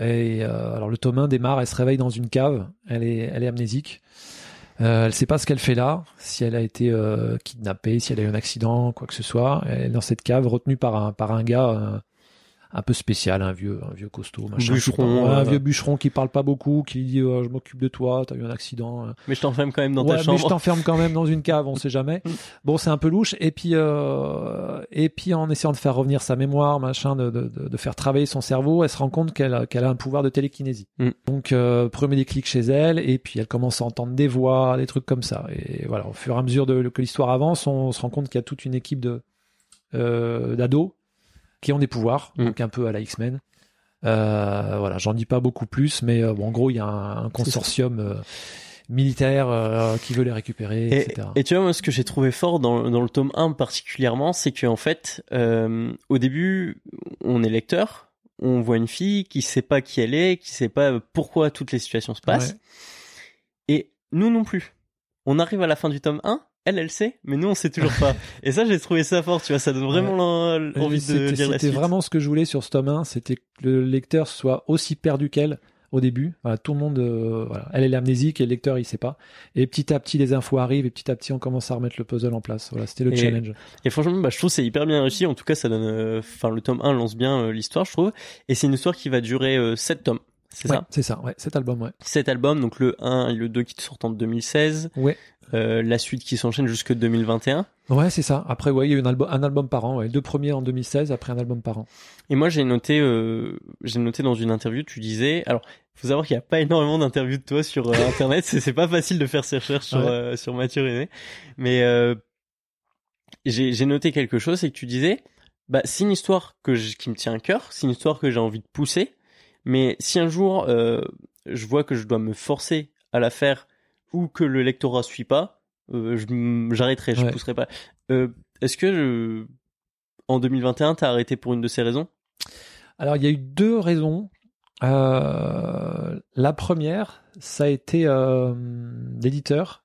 B: Et euh, alors le tome 1 démarre, elle se réveille dans une cave, elle est, elle est amnésique. Euh, elle sait pas ce qu'elle fait là, si elle a été euh, kidnappée, si elle a eu un accident, quoi que ce soit. Elle est dans cette cave, retenue par un, par un gars euh, un peu spécial, un vieux, un vieux costaud, machin.
A: Bûcheron,
B: ouais, un vieux bûcheron qui parle pas beaucoup, qui dit euh, je m'occupe de toi, t'as eu un accident. euh,
A: Mais je t'enferme quand même dans
B: ouais,
A: ta
B: mais je
A: chambre.
B: t'enferme quand même dans une cave, on sait jamais. Bon, c'est un peu louche. Et puis, euh, et puis en essayant de faire revenir sa mémoire, machin, de, de, de faire travailler son cerveau, elle se rend compte qu'elle a, qu'elle a un pouvoir de télékinésie.
A: Mm.
B: Donc euh, premier déclic chez elle, et puis elle commence à entendre des voix, des trucs comme ça. Et voilà, au fur et à mesure de, que l'histoire avance, on se rend compte qu'il y a toute une équipe de euh, d'ados qui ont des pouvoirs,
A: Mm.
B: donc un peu à la X-Men. Euh, voilà, j'en dis pas beaucoup plus, mais euh, bon, en gros, il y a un, un consortium euh, militaire qui veut les récupérer,
A: Et,
B: etc.
A: et tu vois, moi, ce que j'ai trouvé fort dans, dans le tome 1 particulièrement, c'est qu'en fait, au début, on est lecteur, on voit une fille qui sait pas qui elle est, qui sait pas pourquoi toutes les situations se passent.
B: Ouais.
A: Et nous non plus. On arrive à la fin du tome 1, elle, elle sait, mais nous, on sait toujours pas. et ça, j'ai trouvé ça fort, tu vois, ça donne vraiment
B: Et
A: envie de
B: c'était-
A: lire la
B: C'était
A: suite.
B: vraiment ce que je voulais sur ce tome 1, c'était que le lecteur soit aussi perdu qu'elle au début. Voilà, tout le monde, euh, voilà. elle est amnésique et le lecteur il sait pas. Et petit à petit les infos arrivent et petit à petit on commence à remettre le puzzle en place. Voilà, c'était le
A: Et-
B: challenge.
A: Et franchement, bah, je trouve que c'est hyper bien réussi. En tout cas, ça donne, euh, enfin, le tome 1 lance bien euh, l'histoire, je trouve. Et c'est une histoire qui va durer euh, 7 tomes. C'est
B: Ouais,
A: ça?
B: c'est ça, ouais, cet album, ouais.
A: 7 albums, donc le 1 et le 2 qui sortent en 2016.
B: Ouais.
A: Euh, la suite qui s'enchaîne jusque 2021.
B: Ouais, c'est ça. Après, ouais, il y a eu un album, un album par an, ouais. Deux premiers en 2016, après un album par an.
A: Et moi, j'ai noté, euh, j'ai noté dans une interview, tu disais, alors, faut savoir qu'il n'y a pas énormément d'interviews de toi sur euh, Internet. c'est c'est pas facile de faire ses recherches sur,
B: Ouais.
A: euh, sur Mathieu René. Mais, euh, j'ai j'ai noté quelque chose, c'est que tu disais, bah, c'est une histoire que je- qui me tient à cœur, c'est une histoire que j'ai envie de pousser. Mais si un jour, euh, je vois que je dois me forcer à la faire ou que le lectorat suit pas, euh, je j'arrêterai, je
B: Ouais.
A: pousserai pas. Euh, Est-ce que en 2021, t'as arrêté pour une de ces raisons?
B: Alors, il y a eu deux raisons. La première, ça a été l'éditeur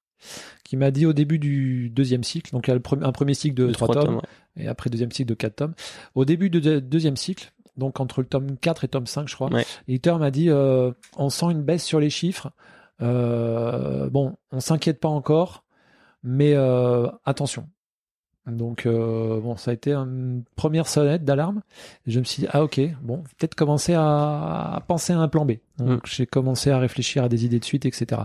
B: qui m'a dit au début du deuxième cycle, donc il y a le pre- un premier cycle de
A: De
B: trois
A: trois
B: tomes,
A: ouais.
B: et après deuxième cycle de quatre tomes. Au début du deux- deuxième cycle, donc entre le tome 4 et tome 5, je crois,
A: Ouais.
B: l'éditeur m'a dit euh, on sent une baisse sur les chiffres. Euh, bon, on s'inquiète pas encore, mais euh, attention. Donc euh, bon, ça a été une première sonnette d'alarme. Je me suis dit ah ok, bon, peut-être commencer à, à penser à un plan B. Donc
A: Mm.
B: j'ai commencé à réfléchir à des idées de suite, etc.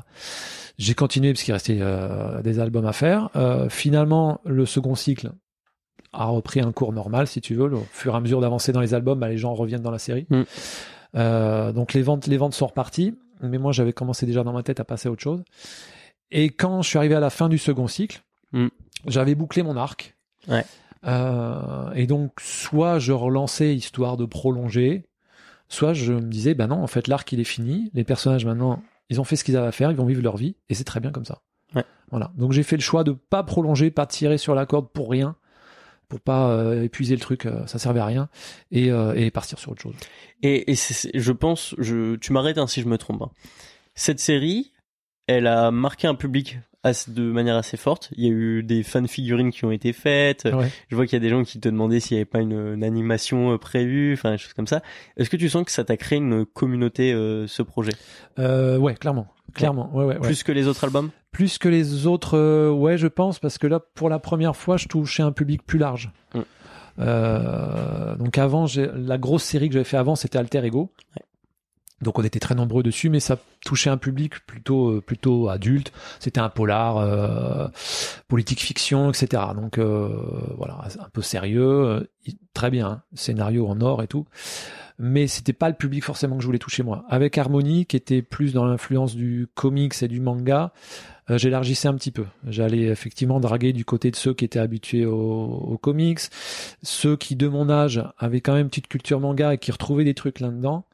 B: J'ai continué parce qu'il restait euh, des albums à faire. Euh, finalement, le second cycle a repris un cours normal, si tu veux. Au fur et à mesure d'avancer dans les albums, bah, les gens reviennent dans la série.
A: Mm.
B: Euh, donc les ventes, les ventes sont reparties. Mais moi, j'avais commencé déjà dans ma tête à passer à autre chose. Et quand je suis arrivé à la fin du second cycle,
A: Mm.
B: j'avais bouclé mon arc.
A: Ouais.
B: Euh, et donc, soit je relançais histoire de prolonger, soit je me disais, ben non, en fait, l'arc il est fini. Les personnages maintenant, ils ont fait ce qu'ils avaient à faire, ils vont vivre leur vie, et c'est très bien comme ça.
A: Ouais.
B: Voilà. Donc j'ai fait le choix de pas prolonger, pas tirer sur la corde pour rien, pour pas euh, épuiser le truc, euh, ça servait à rien, et, euh, et partir sur autre chose.
A: Et, et c'est- je pense, je, tu m'arrêtes hein, si je me trompe. hein. Cette série, elle a marqué un public assez- de manière assez forte. Il y a eu des fan figurines qui ont été faites.
B: Ouais.
A: Je vois qu'il y a des gens qui te demandaient s'il n'y avait pas une, une animation euh, prévue, enfin des choses comme ça. Est-ce que tu sens que ça t'a créé une communauté euh, ce projet?
B: Euh, ouais, clairement, clairement, ouais, ouais, ouais.
A: plus que les autres albums?
B: Plus que les autres, euh, ouais, je pense, parce que là, pour la première fois, je touchais un public plus large.
A: Mm.
B: Euh, donc avant, la grosse série que j'avais fait avant, c'était Alter Ego.
A: Ouais.
B: Donc on était très nombreux dessus, mais ça touchait un public plutôt euh, plutôt adulte. C'était un polar, euh, politique fiction, etc. Donc euh, voilà, un peu sérieux, très bien, hein, scénario en or et tout. Mais c'était pas le public forcément que je voulais toucher moi. Avec Harmony, qui était plus dans l'influence du comics et du manga, euh, j'élargissais un petit peu. J'allais effectivement draguer du côté de ceux qui étaient habitués aux, comics, ceux qui de mon âge avaient quand même une petite culture manga et qui retrouvaient des trucs là-dedans.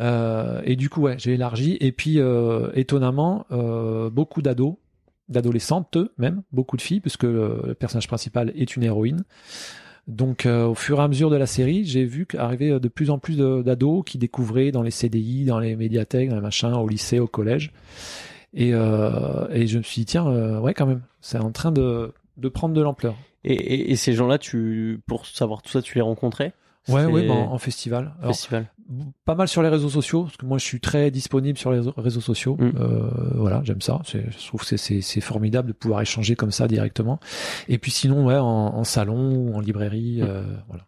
B: Euh, et du coup, ouais, j'ai élargi. Et puis, euh, étonnamment, beaucoup d'ados, d'adolescentes même, beaucoup de filles, puisque le, personnage principal est une héroïne. Donc, au fur et à mesure de la série, j'ai vu qu'arriver de plus en plus d'ados qui découvraient dans les CDI, dans les médiathèques, dans les machins, au lycée, au collège. Et, euh, et je me suis dit, tiens, euh, ouais, quand même, c'est en train de, de prendre de l'ampleur.
A: et, et, et ces gens-là, tu, pour savoir tout ça, tu les rencontrais?
B: Ouais, ouais, bah, en festival. Alors,
A: Festival.
B: pas mal sur les réseaux sociaux parce que moi je suis très disponible sur les réseaux- sociaux
A: Mm.
B: euh, voilà j'aime ça je trouve que c'est- formidable de pouvoir échanger comme ça directement et puis sinon ouais en, en salon ou en librairie
A: Mm.
B: euh, voilà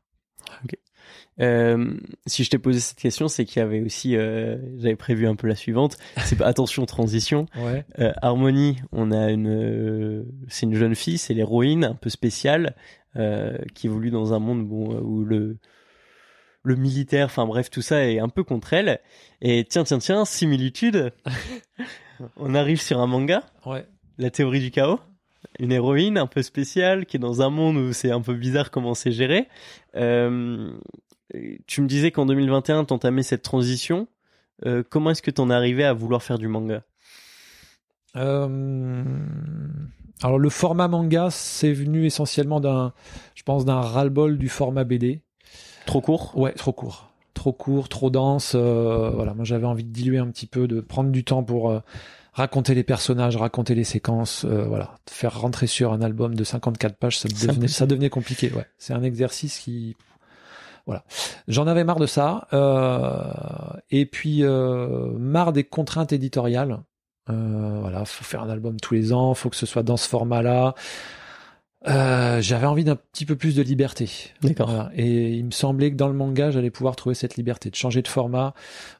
A: Euh, si je t'ai posé cette question, c'est qu'il y avait aussi, euh, j'avais prévu un peu la suivante. C'est attention transition.
B: Ouais.
A: Euh, Harmonie, on a une, euh, c'est une jeune fille, c'est l'héroïne un peu spéciale euh, qui évolue dans un monde bon, où le le militaire, enfin bref, tout ça est un peu contre elle. Et tiens, tiens, tiens, similitude. on arrive sur un manga,
B: Ouais.
A: La théorie du chaos. Une héroïne un peu spéciale qui est dans un monde où c'est un peu bizarre comment c'est géré. Euh, tu me disais qu'en 2021, t'entamais cette transition. Euh, comment est-ce que t'en es arrivé à vouloir faire du manga?
B: Euh, alors le format manga, c'est venu essentiellement d'un, je pense, d'un ras-le-bol du format BD.
A: Trop court?
B: Ouais, trop court, trop court, trop dense. euh, voilà, moi j'avais envie de diluer un petit peu, de prendre du temps pour raconter les personnages, raconter les séquences. euh, voilà, faire rentrer sur un album de 54 pages, ça devenait, ça devenait compliqué. Ouais, c'est un exercice qui voilà. J'en avais marre de ça. euh, et puis, euh, marre des contraintes éditoriales. Euh, voilà, faut faire un album tous les ans, faut que ce soit dans ce format-là. Euh, j'avais envie d'un petit peu plus de liberté.
A: D'accord.
B: Voilà. Et il me semblait que dans le manga, j'allais pouvoir trouver cette liberté de changer de format,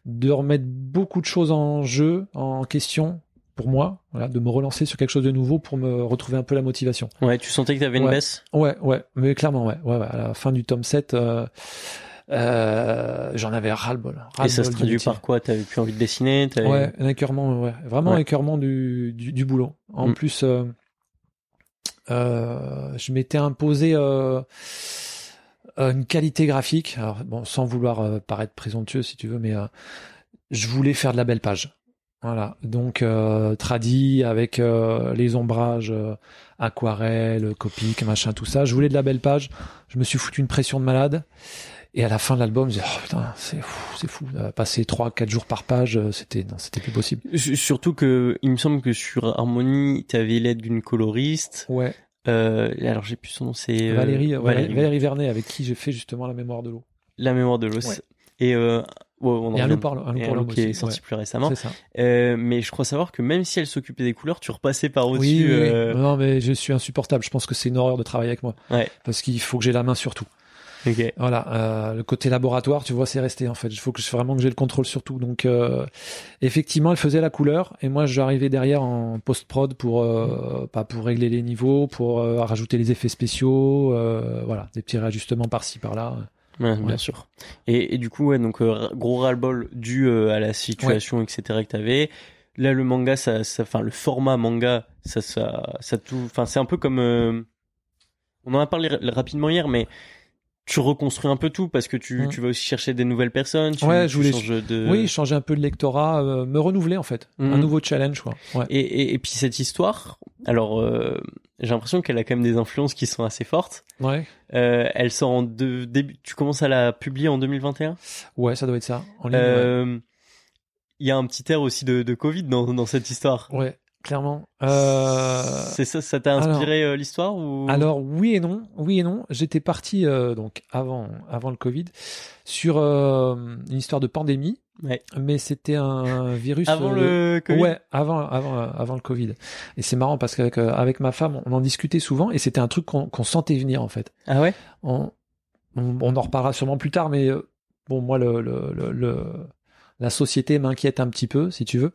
B: de remettre beaucoup de choses en jeu, en question pour moi, voilà, de me relancer sur quelque chose de nouveau pour me retrouver un peu la motivation.
A: Ouais, tu sentais que t'avais une
B: Ouais.
A: baisse?
B: Ouais, ouais, mais clairement, ouais, ouais, ouais. À la fin du tome 7, euh, euh, j'en avais ras-le-bol.
A: Et ça se traduit par quoi? T'avais plus envie de dessiner t'avais-
B: Ouais, un écœurement, ouais. Vraiment un écœurement du, du, du boulot. En
A: Mm.
B: plus, euh, euh, je m'étais imposé euh, une qualité graphique. Alors, bon, sans vouloir paraître présomptueux, si tu veux, mais je voulais faire de la belle page. Voilà, donc euh, tradi avec euh, les ombrages, euh, aquarelle, copique, machin, tout ça. Je voulais de la belle page. Je me suis foutu une pression de malade. Et à la fin de l'album, je disais, oh putain, c'est fou, c'est fou. Euh, Passer 3-4 jours par page, euh, c'était, non, c'était plus possible.
A: Surtout que il me semble que sur Harmonie, t'avais l'aide d'une coloriste.
B: Ouais.
A: Euh, alors j'ai plus son nom, c'est
B: Valérie,
A: Valérie.
B: Valérie, Vernet, avec qui j'ai fait justement la mémoire de l'eau.
A: La mémoire de l'os.
B: Ouais.
A: Et euh, ouais, on en
B: Et un
A: revient-
B: loup par l'eau, un loup
A: et
B: pour
A: un
B: l'homme
A: loup qui est sorti
B: ouais.
A: plus récemment.
B: Ça.
A: Euh, mais je crois savoir que même si elle s'occupait des couleurs, tu repassais par au-dessus.
B: oui, oui.
A: euh,
B: Non, mais je suis insupportable. Je pense que c'est une horreur de travailler avec moi.
A: Ouais.
B: Parce qu'il faut que j'ai la main sur tout.
A: ok.
B: Voilà, euh, le côté laboratoire, tu vois, c'est resté en fait. Il faut que je, vraiment que j'ai le contrôle sur tout. Donc, euh, effectivement, elle faisait la couleur et moi, j'arrivais derrière en post prod pour euh, pas pour régler les niveaux, pour euh, rajouter les effets spéciaux, euh, voilà, des petits réajustements par-ci par-là.
A: Ouais, bien sûr. Et, et du coup, ouais, donc euh, gros ras-le-bol dû euh, à la situation, etc. que t'avais. Là, le manga, ça, ça, enfin, le format manga, ça, ça, ça tout, enfin, c'est un peu comme, euh, on en a parlé rapidement hier, mais tu reconstruis un peu tout parce que tu,
B: Mm.
A: tu vas aussi chercher des nouvelles personnes. Tu,
B: Ouais, je voulais-
A: de.
B: Oui, changer un peu de lectorat, euh, me renouveler en fait, un nouveau challenge, quoi. Ouais.
A: Et, et, et puis cette histoire, alors euh, j'ai l'impression qu'elle a quand même des influences qui sont assez fortes.
B: Ouais.
A: Euh, elle sort en deux, début. Tu commences à la publier en 2021.
B: Ouais, ça doit être ça. En ligne, ouais.
A: Euh, Il y a un petit air aussi de, de Covid dans, dans cette histoire.
B: Ouais, clairement. Euh...
A: C'est ça, ça t'a inspiré euh, l'histoire ou?
B: Alors oui et non, oui et non. J'étais parti euh, donc avant avant le Covid sur euh, une histoire de pandémie,
A: Ouais.
B: mais c'était un virus
A: avant
B: euh,
A: le Covid?
B: Ouais, avant, avant, avant le Covid. Et c'est marrant parce qu'avec euh, avec ma femme, on en discutait souvent et c'était un truc qu'on sentait venir en fait.
A: Ah ouais?
B: On, on, on en reparlera sûrement plus tard, mais bon, moi, le, le, le, le- la société m'inquiète un petit peu, si tu veux.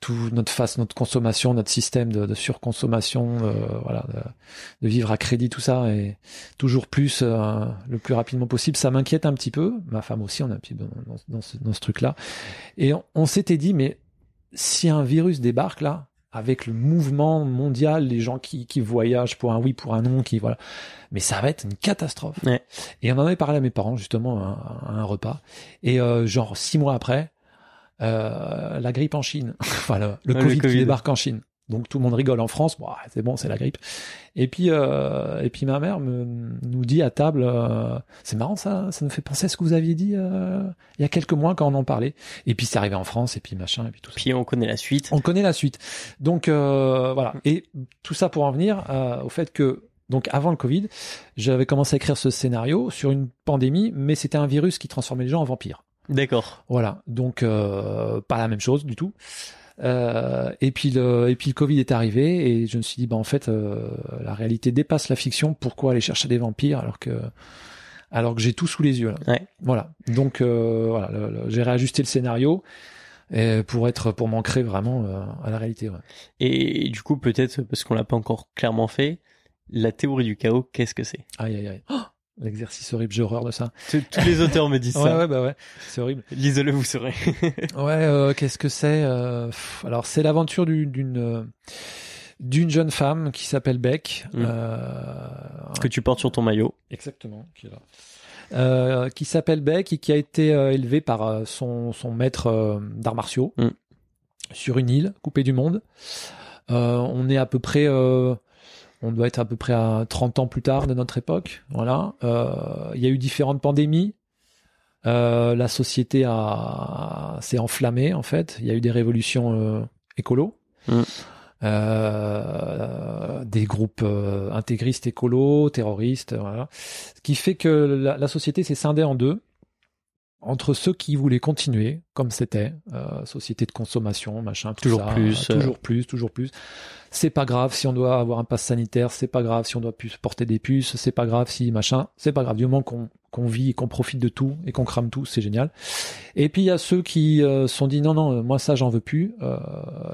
B: Tout notre face, notre consommation, notre système de, de surconsommation, euh, voilà, de, de vivre à crédit, tout ça, et toujours plus, euh, le plus rapidement possible, ça m'inquiète un petit peu. Ma femme aussi, on est un petit peu dans, ce, dans ce truc-là. Et on, on s'était dit, mais si un virus débarque là, avec le mouvement mondial, les gens qui, qui voyagent pour un oui, pour un non, qui voilà, mais ça va être une catastrophe.
A: Ouais.
B: Et on en avait parlé à mes parents justement à, un- à un repas. Et euh, genre six mois après, euh, la grippe en Chine, enfin le, le
A: Ouais, le
B: COVID,
A: Covid.
B: qui débarque en Chine. Donc tout le monde rigole en France, bon, c'est bon, c'est la grippe. Et puis euh, et puis ma mère me, nous dit à table, euh, c'est marrant ça, ça nous fait penser à ce que vous aviez dit euh, il y a quelques mois quand on en parlait. Et puis c'est arrivé en France et puis machin et puis tout ça.
A: Puis on connaît la suite.
B: On connaît la suite. Donc euh, voilà. Et tout ça pour en venir euh, au fait que donc avant le Covid, j'avais commencé à écrire ce scénario sur une pandémie, mais c'était un virus qui transformait les gens en vampires.
A: D'accord.
B: Voilà. Donc euh, pas la même chose du tout. Euh, et puis le et puis le Covid est arrivé et je me suis dit bah en fait euh, la réalité dépasse la fiction. Pourquoi aller chercher des vampires alors que alors que j'ai tout sous les yeux. Là.
A: Ouais.
B: Voilà. Donc euh, voilà, j'ai réajusté le scénario et pour être pour m'ancrer vraiment euh, à la réalité. Ouais.
A: Et, du coup, peut-être, parce qu'on l'a pas encore clairement fait, la théorie du chaos, qu'est-ce que c'est?
B: Aïe aïe aïe. Oh L'exercice horrible, j'ai horreur de ça.
A: Tous les auteurs me disent
B: Ouais
A: ça.
B: ouais bah ouais, c'est horrible.
A: Lisez-le, vous saurez.
B: Ouais, euh, qu'est-ce que c'est euh, Alors c'est l'aventure du- d'une euh, d'une jeune femme qui s'appelle Beck.
A: Mm.
B: euh,
A: que tu portes sur ton maillot.
B: Exactement, qui est là. Euh, qui s'appelle Beck et qui a été euh, élevé par euh, son, son maître d'arts martiaux
A: Mm.
B: sur une île coupée du monde. Euh, on est à peu près, euh, on doit être à peu près à 30 ans plus tard de notre époque. Voilà. Euh, Il y a eu différentes pandémies. Euh, la société a s'est enflammée en fait. Il y a eu des révolutions euh, écolo.
A: Mm.
B: Euh, des groupes euh, intégristes écolos, terroristes, voilà. Ce qui fait que la, la société s'est scindée en deux entre ceux qui voulaient continuer comme c'était, euh, société de consommation, machin, tout
A: Toujours
B: ça,
A: plus, euh.
B: toujours plus, toujours plus. C'est pas grave si on doit avoir un pass sanitaire, c'est pas grave si on doit plus porter des puces, c'est pas grave si machin, c'est pas grave du moment qu'on qu'on vit et qu'on profite de tout et qu'on crame tout, c'est génial. Et puis il y a ceux qui euh, se sont dit non non, moi ça j'en veux plus, euh,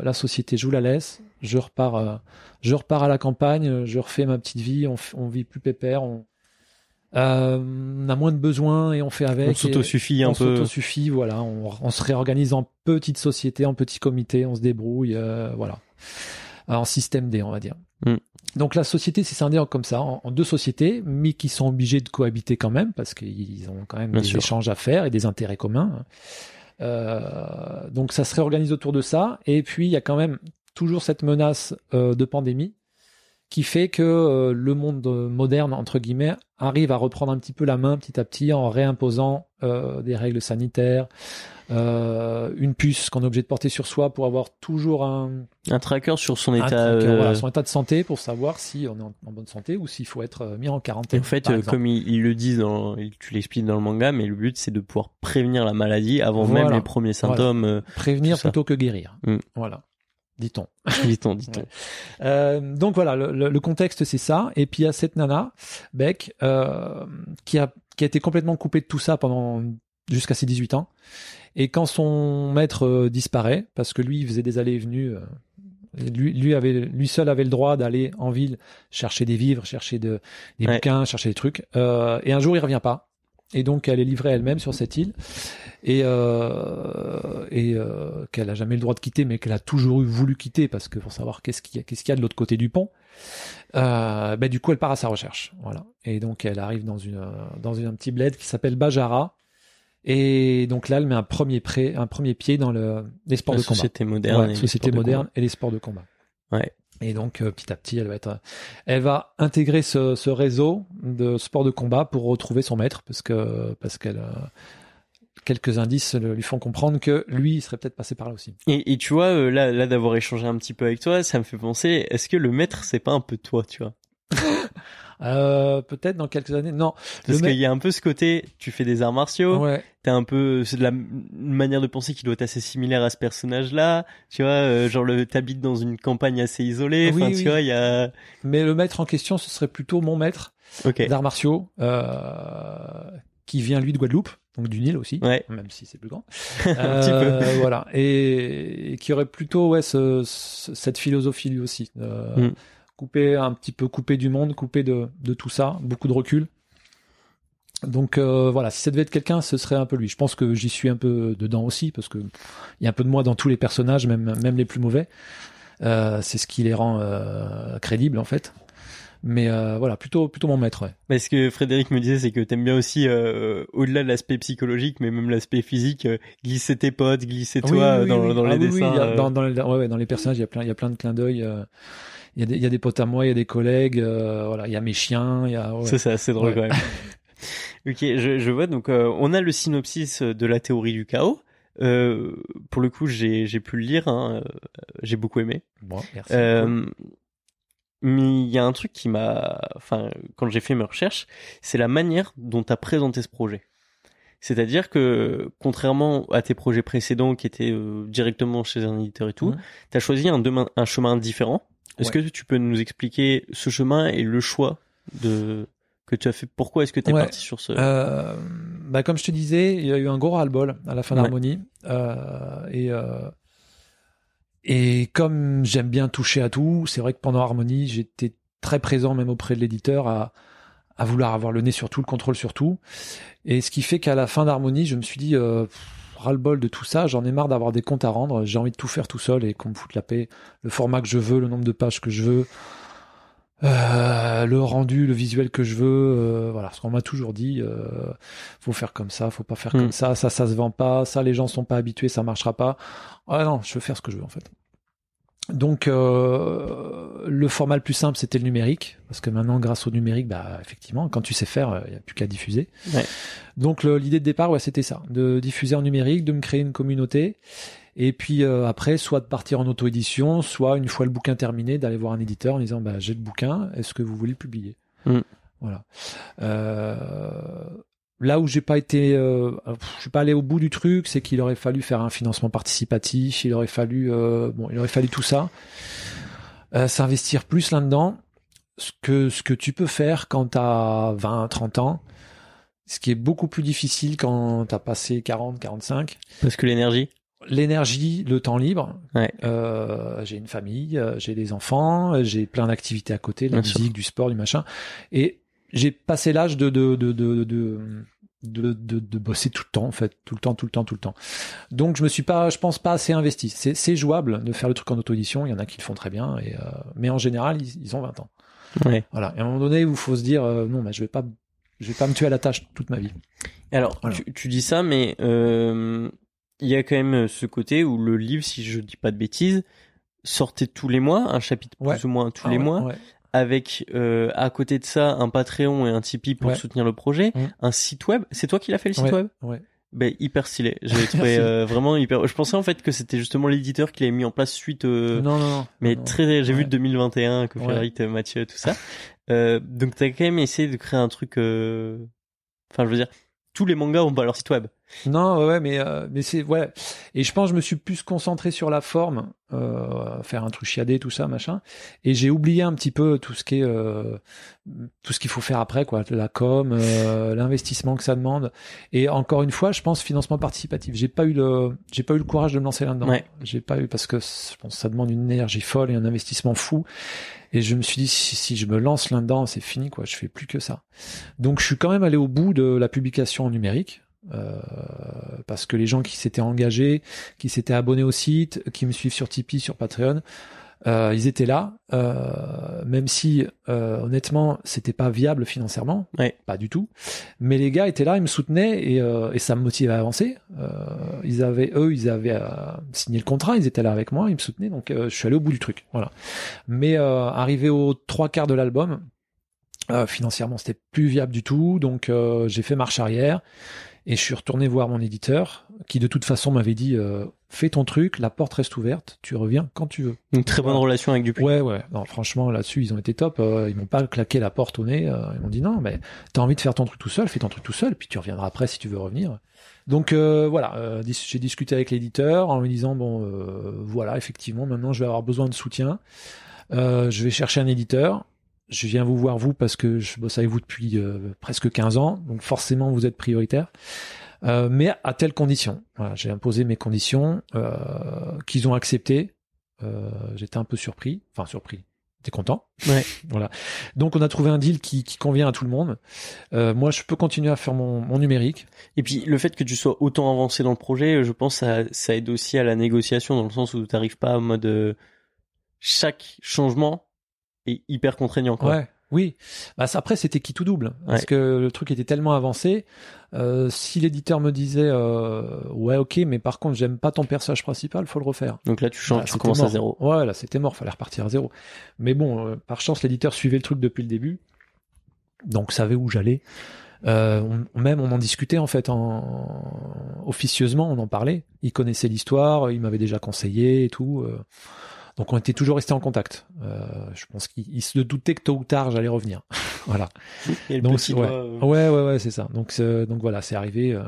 B: la société je vous la laisse, je repars, euh, je repars à la campagne, je refais ma petite vie, on, on vit plus pépère, on, euh, on a moins de besoins et on fait avec.
A: On s'autosuffit un
B: on
A: peu.
B: s'autosuffit, voilà. On, on se réorganise en petites sociétés, en petits comités, on se débrouille, euh, voilà. En système D, on va dire.
A: Mm.
B: Donc la société s'est scindée comme ça, en, en deux sociétés, mais qui sont obligées de cohabiter quand même, parce qu'ils ont quand même
A: Bien
B: des
A: sûr.
B: échanges à faire et des intérêts communs. Euh, donc ça se réorganise autour de ça. Et puis il y a quand même toujours cette menace euh, de pandémie qui fait que euh, le monde euh, moderne, entre guillemets, arrive à reprendre un petit peu la main petit à petit en réimposant euh, des règles sanitaires, euh, une puce qu'on est obligé de porter sur soi pour avoir toujours un,
A: Un tracker sur son état.
B: tracker, voilà, son état de santé pour savoir si on est en, en bonne santé ou s'il faut être mis en quarantaine.
A: en fait, comme ils, le disent, dans, tu l'expliques dans le manga, mais le but c'est de pouvoir prévenir la maladie avant
B: Voilà.
A: même les premiers symptômes.
B: prévenir plutôt que guérir.
A: Mm.
B: Voilà, dit-on.
A: dit-on, dit-on.
B: Ouais. Euh, donc voilà, le, le- le contexte c'est ça. Et puis il y a cette nana, Beck, euh, qui a qui a été complètement coupée de tout ça pendant jusqu'à ses 18 ans. Et quand son maître euh, disparaît, parce que lui il faisait des allées et venues, euh, lui, lui avait lui seul avait le droit d'aller en ville chercher des vivres, chercher de, des
A: Ouais.
B: bouquins, chercher des trucs. Euh, et un jour il revient pas. Et donc elle est livrée elle-même sur cette île et euh, et euh, qu'elle a jamais le droit de quitter, mais qu'elle a toujours eu voulu quitter parce que pour savoir qu'est-ce qu'il y a, qu'est-ce qu'il y a de l'autre côté du pont. Euh, ben, du coup, elle part à sa recherche, voilà. Et donc elle arrive dans une euh, dans une, un petit bled qui s'appelle Bajara. Et donc là, elle met un premier pré, un premier pied dans le les sports
A: La
B: de combat.
A: société moderne.
B: Ouais, société moderne et les sports de combat.
A: Ouais.
B: Et donc euh, petit à petit, elle va être, elle va intégrer ce, ce réseau de sports de combat pour retrouver son maître, parce que parce qu'elle euh, quelques indices lui font comprendre que lui, il serait peut-être passé par là aussi.
A: Et, et tu vois, euh, là, là d'avoir échangé un petit peu avec toi, ça me fait penser, est-ce que le maître, c'est pas un peu toi, tu vois?
B: Euh, peut-être dans quelques années. Non.
A: Parce qu'il y a un peu ce côté, tu fais des arts martiaux,
B: Ouais.
A: t'as un peu, c'est de la une manière de penser qui doit être assez similaire à ce personnage-là, tu vois, euh, genre le, t'habites dans une campagne assez isolée,
B: Oui,
A: enfin,
B: oui.
A: tu vois, il y a,
B: Mais le maître en question, ce serait plutôt mon maître
A: ok,
B: d'arts martiaux, euh, qui vient lui de Guadeloupe, donc du Nil aussi,
A: ouais,
B: même si c'est plus grand.
A: un petit peu.
B: Euh, voilà. Et, et qui aurait plutôt ouais ce, ce- cette philosophie lui aussi. Euh,
A: Mm.
B: Coupé un petit peu coupé du monde, coupé de, de tout ça, beaucoup de recul. Donc euh, voilà, si ça devait être quelqu'un, ce serait un peu lui. Je pense que j'y suis un peu dedans aussi parce que il y a un peu de moi dans tous les personnages, même même les plus mauvais. Euh, c'est ce qui les rend euh, crédibles en fait. Mais euh, voilà, plutôt plutôt mon maître. Ouais.
A: Mais ce que Frédéric me disait, c'est que t'aimes bien aussi, euh, au-delà de l'aspect psychologique, mais même l'aspect physique, euh, glisser tes potes, glisser toi
B: Oui, oui,
A: euh, dans,
B: oui.
A: dans les dessins.
B: a- dans, dans les, ouais, dans les personnages, il y a plein, il y a plein de clins d'œil. euh, Il y, a des- il y a des potes à moi, il y a des collègues. euh, voilà, il y a mes chiens. Il y a. ouais.
A: Ça, c'est assez drôle quand même. ok, je, je vois. Donc, euh, on a le synopsis de la théorie du chaos. Euh, pour le coup, j'ai j'ai pu le lire. Hein, euh, j'ai beaucoup aimé.
B: Bon, merci.
A: Euh, mais il y a un truc qui m'a, enfin, quand j'ai fait mes recherches, c'est la manière dont tu as présenté ce projet. C'est-à-dire que, contrairement à tes projets précédents qui étaient euh, directement chez un éditeur et tout,
B: Mhm.
A: tu as choisi un, demain- un chemin différent. Est-ce
B: Ouais.
A: que tu peux nous expliquer ce chemin et le choix de que tu as fait? Pourquoi est-ce que tu es
B: Ouais.
A: parti sur ce
B: Euh, bah, comme je te disais, il y a eu un gros ras-le-bol à la fin
A: Ouais.
B: d'Harmonie. Euh, et, euh, et comme j'aime bien toucher à tout, c'est vrai que pendant Harmonie, j'étais très présent même auprès de l'éditeur à, vouloir avoir le nez sur tout, le contrôle sur tout. Et ce qui fait qu'à la fin d'Harmonie, je me suis dit, euh, ras-le-bol de tout ça, j'en ai marre d'avoir des comptes à rendre, j'ai envie de tout faire tout seul et qu'on me foute la paix, le format que je veux, le nombre de pages que je veux. Euh, le rendu, le visuel que je veux, euh, voilà, ce qu'on m'a toujours dit, euh, faut faire comme ça, faut pas faire
A: Mm.
B: comme ça, ça, ça se vend pas, ça, les gens sont pas habitués, ça marchera pas. Ah non, je veux faire ce que je veux en fait. Donc euh, le format le plus simple c'était le numérique parce que maintenant grâce au numérique bah effectivement quand tu sais faire il n'y a plus qu'à diffuser.
A: Ouais.
B: Donc l'idée de départ ouais c'était ça de diffuser en numérique, de me créer une communauté et puis euh, après soit de partir en auto édition, soit une fois le bouquin terminé d'aller voir un éditeur en disant bah j'ai le bouquin, est-ce que vous voulez le publier
A: Mm.
B: Voilà. Euh, Là où j'ai pas été, euh, je suis pas allé au bout du truc, c'est qu'il aurait fallu faire un financement participatif, il aurait fallu, euh, bon, il aurait fallu tout ça, euh, s'investir plus là-dedans, ce que ce que tu peux faire quand t'as 20, 30 ans, ce qui est beaucoup plus difficile quand t'as passé 40, 45.
A: Parce que l'énergie.
B: L'énergie, le temps libre.
A: Ouais.
B: Euh, j'ai une famille, euh, j'ai des enfants, j'ai plein d'activités à côté, de la
A: Bien sûr.
B: musique, du sport, du machin. Et j'ai passé l'âge de de, de, de, de, de, de, bosser tout le temps, en fait. Tout le temps, tout le temps, tout le temps. Donc, je me suis pas, je pense pas assez investi. C'est, c'est jouable de faire le truc en auto-édition. Il y en a qui le font très bien. Et, euh, mais en général, ils, ils ont 20 ans.
A: Ouais.
B: Voilà. Et à un moment donné, il faut se dire, euh, non, mais je vais pas, je vais pas me tuer à la tâche toute ma vie.
A: Alors,
B: Voilà.
A: tu, tu dis ça, mais euh, il y a quand même ce côté où le livre, si je dis pas de bêtises, sortait tous les mois, un chapitre
B: Ouais.
A: plus ou moins tous
B: Ah
A: les
B: ouais,
A: mois,
B: ouais.
A: avec euh, à côté de ça un Patreon et un Tipeee pour
B: Ouais.
A: soutenir le projet,
B: Mm.
A: un site web. C'est toi qui l'as fait le site
B: Ouais,
A: web?
B: ouais.
A: Ben hyper stylé. J'ai trouvé euh, vraiment hyper. Je pensais en fait que c'était justement l'éditeur qui l'avait mis en place suite. euh,
B: non, non, non.
A: mais
B: non.
A: très, j'ai vu
B: Ouais.
A: de 2021, Copyright, Mathieu, tout ça. Euh, donc t'as quand même essayé de créer un truc. euh, Enfin, je veux dire, tous les mangas ont pas leur site web.
B: Non, ouais, mais euh, mais c'est ouais. Et je pense que je me suis plus concentré sur la forme, euh, faire un truc chiadé, tout ça, machin. Et j'ai oublié un petit peu tout ce qui est euh, tout ce qu'il faut faire après, quoi, la com, euh, l'investissement que ça demande. Et encore une fois, je pense financement participatif. J'ai pas eu le j'ai pas eu le courage de me lancer là-dedans.
A: Ouais.
B: J'ai pas eu parce que je pense que ça demande une énergie folle et un investissement fou. Et je me suis dit si, si je me lance là-dedans, c'est fini, quoi. Je fais plus que ça. Donc je suis quand même allé au bout de la publication en numérique. Euh, parce que les gens qui s'étaient engagés, qui s'étaient abonnés au site, qui me suivent sur Tipeee, sur Patreon, euh, ils étaient là, euh, même si euh, honnêtement c'était pas viable financièrement,
A: Ouais.
B: pas du tout. Mais les gars étaient là, ils me soutenaient et, euh, et ça me motivait à avancer. Euh, ils avaient, eux, ils avaient signé le contrat, ils étaient là avec moi, ils me soutenaient, donc euh, je suis allé au bout du truc. Voilà. Mais euh, arrivé aux trois quarts de l'album, euh, financièrement c'était plus viable du tout, donc euh, j'ai fait marche arrière. Et je suis retourné voir mon éditeur, qui de toute façon m'avait dit euh, fais ton truc, la porte reste ouverte, tu reviens quand tu veux.
A: Une très bonne relation avec Dupuis.
B: Ouais, ouais. Non, franchement, là-dessus, ils ont été top. Euh, ils m'ont pas claqué la porte au nez. Euh, ils m'ont dit non, mais t'as envie de faire ton truc tout seul, fais ton truc tout seul, puis tu reviendras après si tu veux revenir. Donc euh, voilà, euh, j'ai discuté avec l'éditeur en lui disant bon, euh, voilà, effectivement, maintenant je vais avoir besoin de soutien. Euh, je vais chercher un éditeur. Je viens vous voir vous parce que je bosse avec vous depuis euh, presque 15 ans, donc forcément vous êtes prioritaire. Euh, mais à telles conditions. Voilà, j'ai imposé mes conditions euh, qu'ils ont acceptées. Euh, J'étais un peu surpris, enfin surpris. T'es content
A: Ouais.
B: Voilà. Donc on a trouvé un deal qui, qui convient à tout le monde. Euh, moi, je peux continuer à faire mon, mon numérique.
A: Et puis le fait que tu sois autant avancé dans le projet, je pense ça, ça aide aussi à la négociation dans le sens où tu n'arrives pas en mode euh, chaque changement est hyper contraignant. Quoi.
B: Ouais. Oui. Bah, ça, après, c'était qui tout double. Parce
A: Ouais.
B: que le truc était tellement avancé. Euh, si l'éditeur me disait, euh, ouais, ok, mais par contre, j'aime pas ton personnage principal, faut le refaire.
A: Donc là tu changes,
B: Bah,
A: tu commences à zéro.
B: Ouais, là, c'était mort, fallait repartir à zéro. Mais bon, euh, par chance, l'éditeur suivait le truc depuis le début. Donc, savait où j'allais. Euh, on- même on en discutait en fait en officieusement on en parlait il connaissait l'histoire il m'avait déjà conseillé et tout. Donc on était toujours resté en contact euh, je pense qu'il il se doutait que tôt ou tard j'allais revenir voilà
A: Et le
B: Donc,
A: petit
B: ouais.
A: doigt, euh,
B: Ouais, ouais, ouais, c'est ça. Donc, c'est- donc voilà, c'est arrivé. euh,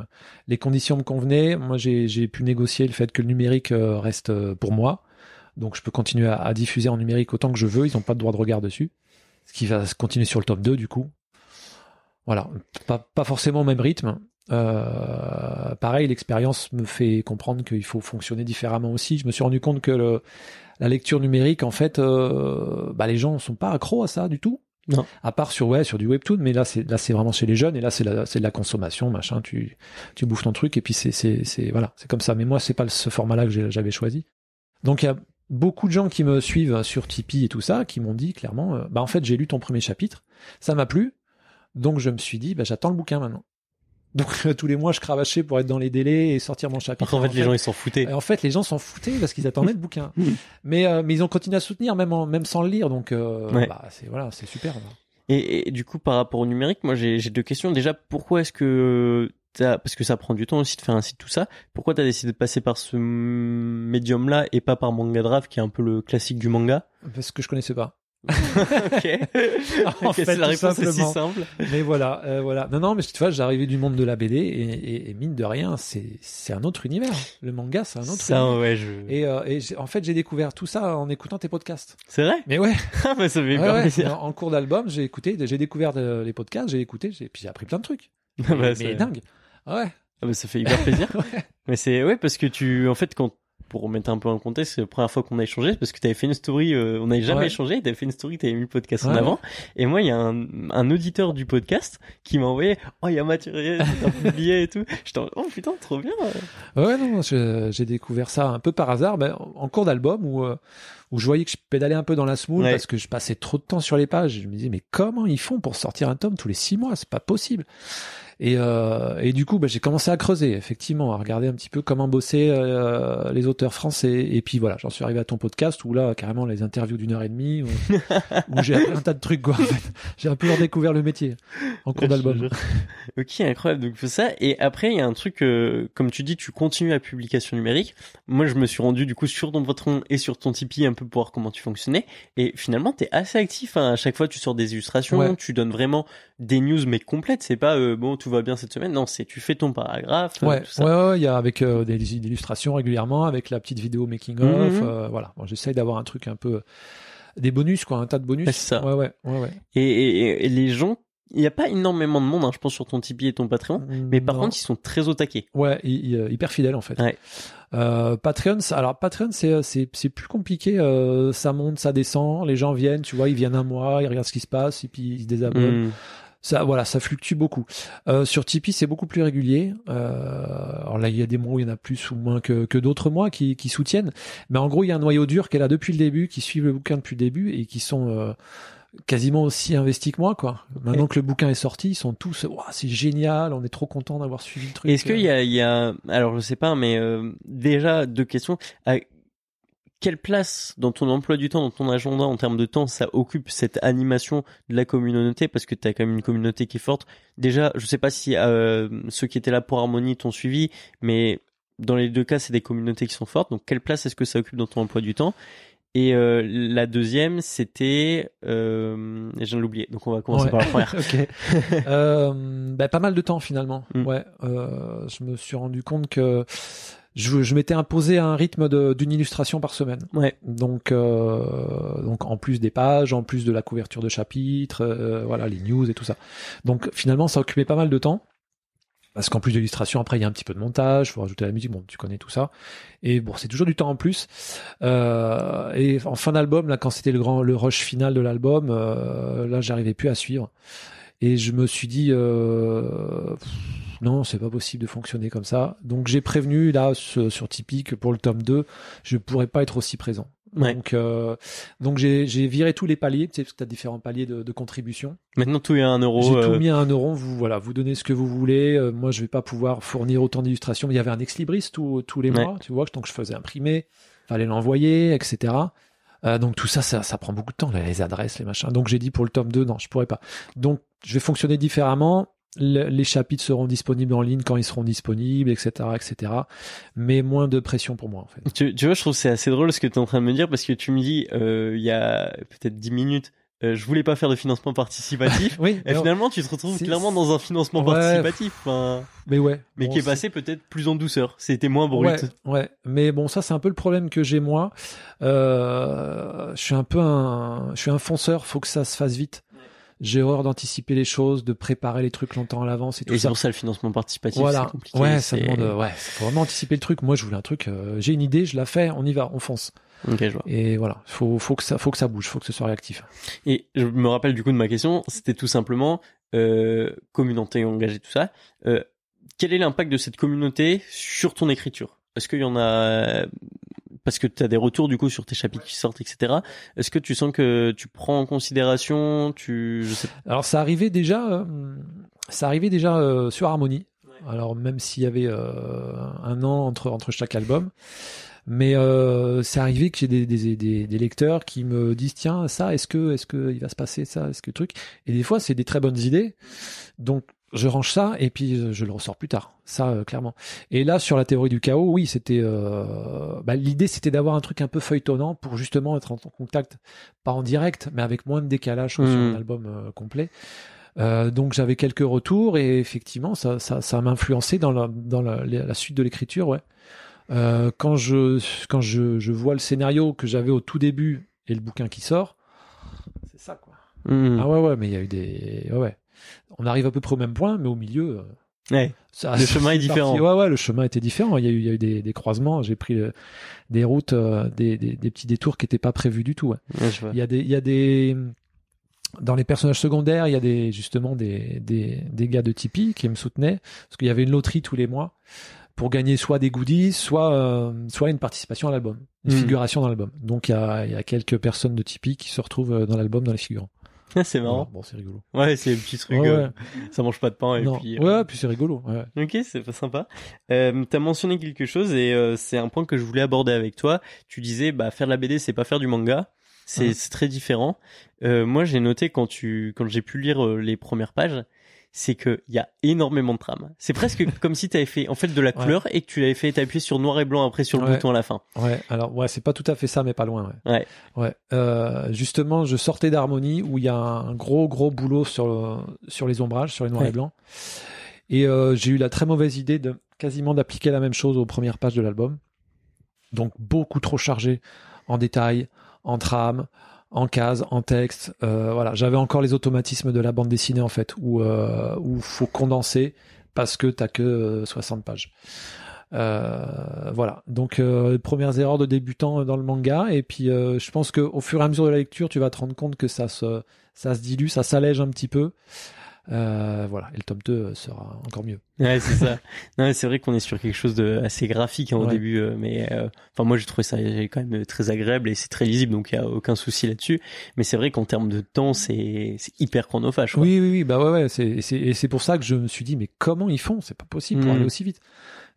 B: les conditions me convenaient. Moi, j'ai j'ai pu négocier le fait que le numérique euh, reste euh, pour moi. Donc, je peux continuer à, à diffuser en numérique autant que je veux. Ils n'ont pas de droit de regard dessus. Ce qui va se continuer sur le top 2, du coup. Voilà, pas, pas forcément au même rythme. Euh, pareil, l'expérience me fait comprendre qu'il faut fonctionner différemment aussi. Je me suis rendu compte que le, la lecture numérique, en fait, euh, bah, les gens sont pas accros à ça du tout.
A: Non.
B: À part sur ouais sur du webtoon, mais là c'est là c'est vraiment chez les jeunes et là c'est la c'est de la consommation machin. Tu tu bouffes ton truc et puis c'est c'est c'est voilà c'est comme ça. Mais moi c'est pas ce format-là que j'avais choisi. Donc il y a beaucoup de gens qui me suivent sur Tipeee et tout ça qui m'ont dit clairement euh, bah en fait j'ai lu ton premier chapitre, ça m'a plu, donc je me suis dit bah j'attends le bouquin maintenant. Donc tous les mois je cravachais pour être dans les délais et sortir mon chapitre.
A: Après, en fait, les gens, ils s'en foutaient.
B: Et en fait, les gens s'en foutaient parce qu'ils attendaient le bouquin.
A: Mm.
B: Mais, euh, mais ils ont continué à soutenir, même, en- même sans le lire. Donc, euh,
A: Ouais.
B: bah, c'est voilà, c'est super.
A: Et, et du coup, par rapport au numérique, moi, j'ai j'ai deux questions. Déjà, pourquoi est-ce que t'as, parce que ça prend du temps aussi de faire un site, tout ça. Pourquoi t'as décidé de passer par ce médium-là et pas par Manga Draft, qui est un peu le classique du manga?
B: Parce que je connaissais pas.
A: Ok.
B: En fait,
A: la réponse est si simple.
B: Mais voilà, euh, voilà. Non, non, mais tu vois, j'arrivais du monde de la BD et, et, et mine de rien, c'est c'est un autre univers. Le manga, c'est un autre
A: Ça,
B: univers.
A: ouais, je.
B: Et, euh, et en fait, j'ai découvert tout ça en écoutant tes podcasts.
A: C'est vrai?
B: Mais ouais,
A: Ah, bah, ça fait
B: ouais,
A: hyper
B: ouais.
A: plaisir.
B: En, en cours d'album, j'ai écouté, j'ai découvert euh, les podcasts, j'ai écouté, j'ai- puis j'ai appris plein de trucs.
A: Ah,
B: Mais,
A: bah,
B: mais
A: c'est-
B: dingue. Ouais.
A: ah, bah, ça fait hyper plaisir.
B: Ouais.
A: Mais c'est ouais parce que tu en fait quand pour remettre un peu en contexte, c'est la première fois qu'on a échangé parce que tu avais fait une story, euh, on n'avait jamais
B: Ouais.
A: échangé, tu avais fait une story, tu avais mis le podcast en avant. Et moi, il y a un, un auditeur du podcast qui m'a envoyé Oh, il y a Mathieu Reyes, t'as publié et tout. J'étais en Oh putain, trop bien.
B: Ouais, non, je- j'ai découvert ça un peu par hasard, ben, en en cours d'album où, euh, où je voyais que je pédalais un peu dans la smoule
A: Ouais.
B: parce que je passais trop de temps sur les pages. Je me disais, mais comment ils font pour sortir un tome tous les six mois? C'est pas possible. Et, euh, et du coup, ben, j'ai commencé à creuser, effectivement, à regarder un petit peu comment bossaient euh, les auteurs français. Et puis voilà, j'en suis arrivé à ton podcast où là, carrément, les interviews d'une heure et demie, où, où j'ai un tas de trucs, quoi. En fait. J'ai un peu redécouvert le métier en cours d'album.
A: Ok, incroyable. Donc ça. Et après, il y a un truc, euh, comme tu dis, tu continues la publication numérique. Moi, je me suis rendu du coup sur ton Patreon et sur ton Tipeee un peu pour voir comment tu fonctionnais. Et finalement, t'es assez actif. hein. À chaque fois, tu sors des illustrations,
B: Ouais.
A: tu donnes vraiment des news mais complètes. C'est pas euh, bon, tout va bien cette semaine. Non, c'est tu fais ton paragraphe. euh,
B: Ouais,
A: tout ça.
B: ouais, ouais, il y a avec euh, des, des illustrations régulièrement, avec la petite vidéo making of,
A: Mhm.
B: euh, voilà. Bon, j'essaye d'avoir un truc un peu des bonus, quoi, un tas de bonus.
A: C'est ça.
B: Ouais, ouais, ouais, ouais.
A: Et, et- et les gens, il n'y a pas énormément de monde, hein, je pense, sur ton Tipeee et ton Patreon. Mais par
B: Non.
A: contre, ils sont très au taquet.
B: ouais, hyper fidèle en fait.
A: Ouais.
B: Euh, Patreon, ça- alors Patreon, c'est plus compliqué. euh, ça monte, ça descend. Les gens viennent, tu vois, ils viennent un mois, ils regardent ce qui se passe, et puis ils se désabonnent.
A: Hmm.
B: Ça, voilà, ça fluctue beaucoup. Euh, sur Tipeee, c'est beaucoup plus régulier. Euh, alors là, il y a des mois où il y en a plus ou moins que, que d'autres mois qui, qui soutiennent. Mais en gros, il y a un noyau dur qui est là depuis le début, qui suivent le bouquin depuis le début et qui sont euh, quasiment aussi investis que moi, quoi. Maintenant que le bouquin est sorti, ils sont tous, Ouah, c'est génial, on est trop content d'avoir suivi le truc.
A: Est-ce qu'il y a, il y a, alors je sais pas, mais euh, déjà deux questions. Quelle place dans ton emploi du temps, dans ton agenda en termes de temps, ça occupe cette animation de la communauté? Parce que tu as quand même une communauté qui est forte. Déjà, je sais pas si euh, ceux qui étaient là pour Harmonie t'ont suivi, mais dans les deux cas, c'est des communautés qui sont fortes. Donc, quelle place est-ce que ça occupe dans ton emploi du temps? Et euh, la deuxième, c'était, euh, je viens de l'oublier. Donc, on va commencer
B: Ouais.
A: par la première.
B: ok. Euh, bah, pas mal de temps finalement.
A: Mm.
B: Ouais. Je me suis rendu compte que je, je m'étais imposé un rythme d'une illustration par semaine.
A: Ouais.
B: Donc, euh, donc en plus des pages, en plus de la couverture de chapitres, euh, voilà les news et tout ça. Donc finalement, ça occupait pas mal de temps. Parce qu'en plus de l'illustration, après il y a un petit peu de montage, faut rajouter la musique, bon tu connais tout ça. Et bon, c'est toujours du temps en plus. Euh, et en fin d'album, là quand c'était le grand le rush final de l'album, euh, là j'arrivais plus à suivre. Et je me suis dit euh, non, c'est pas possible de fonctionner comme ça. Donc j'ai prévenu là sur, sur Tipeee que pour le tome 2, je pourrais pas être aussi présent.
A: Ouais.
B: Donc, euh, donc j'ai, j'ai viré tous les paliers, tu sais, parce que tu as différents paliers de, de contribution.
A: Maintenant, tout est à un euro.
B: J'ai
A: euh,
B: tout mis à un euro. Vous, voilà, vous donnez ce que vous voulez. Euh, moi, je vais pas pouvoir fournir autant d'illustrations. Il y avait un ex libris tous les
A: Ouais.
B: mois, tu vois, donc je faisais imprimer, fallait l'envoyer, etc. Euh, donc tout ça, ça, ça prend beaucoup de temps, les adresses, les machins. Donc j'ai dit pour le tome 2, non, je pourrais pas. Donc je vais fonctionner différemment. Le- les chapitres seront disponibles en ligne quand ils seront disponibles, etc., etc. Mais moins de pression pour moi, en fait.
A: Tu, tu vois, je trouve c'est assez drôle ce que tu es en train de me dire parce que tu me dis, euh, il y a peut-être 10 minutes, euh, je voulais pas faire de financement participatif.
B: Oui,
A: Et finalement, tu te retrouves clairement dans un financement
B: Ouais.
A: participatif, enfin,
B: mais ouais.
A: mais
B: Bon,
A: qui est passé peut-être plus en douceur. C'était moins brut.
B: Ouais, ouais. Mais bon, ça, c'est un peu le problème que j'ai moi. Euh, je suis un peu un, je suis un fonceur. Faut que ça se fasse vite. J'ai horreur d'anticiper les choses, de préparer les trucs longtemps à l'avance et tout
A: Et
B: ça.
A: c'est pour ça le financement participatif,
B: Voilà.
A: c'est compliqué.
B: Ouais, ça demande, euh, ouais, faut vraiment anticiper le truc. Moi, je voulais un truc, euh, j'ai une idée, je la fais, on y va, on fonce.
A: Ok, je vois.
B: Et voilà, faut, faut que ça, faut que ça bouge, faut que ce soit réactif.
A: Et je me rappelle du coup de ma question, c'était tout simplement euh, communauté engagée, tout ça. Euh, quel est l'impact de cette communauté sur ton écriture? Est-ce qu'il y en a parce que tu as des retours du coup sur tes chapitres qui sortent, etc. Est-ce que tu sens que tu prends en considération, tu, je sais pas.
B: Alors, ça arrivait déjà, euh, ça arrivait déjà euh, sur Harmony. Alors, même s'il y avait euh, un an entre, entre chaque album. Mais euh, c'est arrivé que j'ai des, des, des, des lecteurs qui me disent tiens ça est-ce que est-ce que il va se passer ça est-ce que truc? Et des fois c'est des très bonnes idées donc je range ça et puis euh, je le ressors plus tard ça euh, clairement et là sur la théorie du chaos oui c'était euh, bah, l'idée c'était d'avoir un truc un peu feuilletonnant pour justement être en contact pas en direct mais avec moins de décalage sur
A: Mhm.
B: un album euh, complet euh, donc j'avais quelques retours et effectivement ça ça, ça m'a influencé dans la dans la, la suite de l'écriture ouais euh, quand je quand je, je vois le scénario que j'avais au tout début et le bouquin qui sort, c'est ça quoi.
A: Hmm.
B: Ah ouais ouais, mais il y a eu des ouais, ouais. On arrive à peu près au même point, mais au milieu. euh,
A: Ouais.
B: ça-
A: Le chemin est différent.
B: parti. Ouais ouais, le chemin était différent. Il y a eu il y a eu des, des croisements. J'ai pris euh, des routes, euh, des, des des petits détours qui n'étaient pas prévus du tout. ouais. Il y a des il y a des dans les personnages secondaires, il y a des justement des gars de Tipeee qui me soutenaient parce qu'il y avait une loterie tous les mois pour gagner soit des goodies, soit euh, soit une participation à l'album, une
A: Mhm.
B: figuration dans l'album. Donc il y a y a quelques personnes de Tipeee qui se retrouvent dans l'album dans les figurants.
A: C'est marrant.
B: Bon, c'est rigolo.
A: Ouais, c'est le petit truc.
B: Ouais,
A: euh. Ça mange pas de pain et
B: Non.
A: puis.
B: Ouais,
A: euh,
B: ouais, puis c'est rigolo.
A: Ok, c'est pas sympa. Euh, T'as mentionné quelque chose et euh, c'est un point que je voulais aborder avec toi. Tu disais, bah faire de la BD, c'est pas faire du manga. C'est c'est très différent. Euh, moi, j'ai noté quand tu quand j'ai pu lire les premières pages, c'est que il y a énormément de trames. C'est presque comme si tu avais fait en fait de la
B: Ouais.
A: couleur et que tu l'avais fait appuyer sur noir et blanc après sur le
B: Ouais.
A: bouton à la fin.
B: Ouais, alors ouais, c'est pas tout à fait ça, mais pas loin. Ouais.
A: Ouais.
B: Ouais. Euh, justement, je sortais d'Harmonie où il y a un gros gros boulot sur le, sur les ombrages, sur les noirs et blancs, et euh, j'ai eu la très mauvaise idée de quasiment d'appliquer la même chose aux premières pages de l'album. Donc beaucoup trop chargé en détails, en trame, en cases, en texte. Euh, voilà, j'avais encore les automatismes de la bande dessinée en fait, où euh, où faut condenser parce que t'as que euh, 60 pages. Euh, voilà. Donc euh, premières erreurs de débutant dans le manga et puis euh, je pense que au fur et à mesure de la lecture, tu vas te rendre compte que ça se ça se dilue, ça s'allège un petit peu. Euh, voilà, et le tome 2 sera encore mieux.
A: Ouais, c'est ça. Non, c'est vrai qu'on est sur quelque chose de assez graphique hein, au
B: Ouais.
A: début, euh, mais euh, enfin moi j'ai trouvé ça quand même très agréable et c'est très lisible, donc il y a aucun souci là-dessus. Mais c'est vrai qu'en termes de temps, c'est c'est hyper chronophage. quoi.
B: Oui, oui, oui, bah ouais, ouais, c'est, c'est, et c'est pour ça que je me suis dit, mais comment ils font? C'est pas possible pour
A: Mhm.
B: aller aussi vite.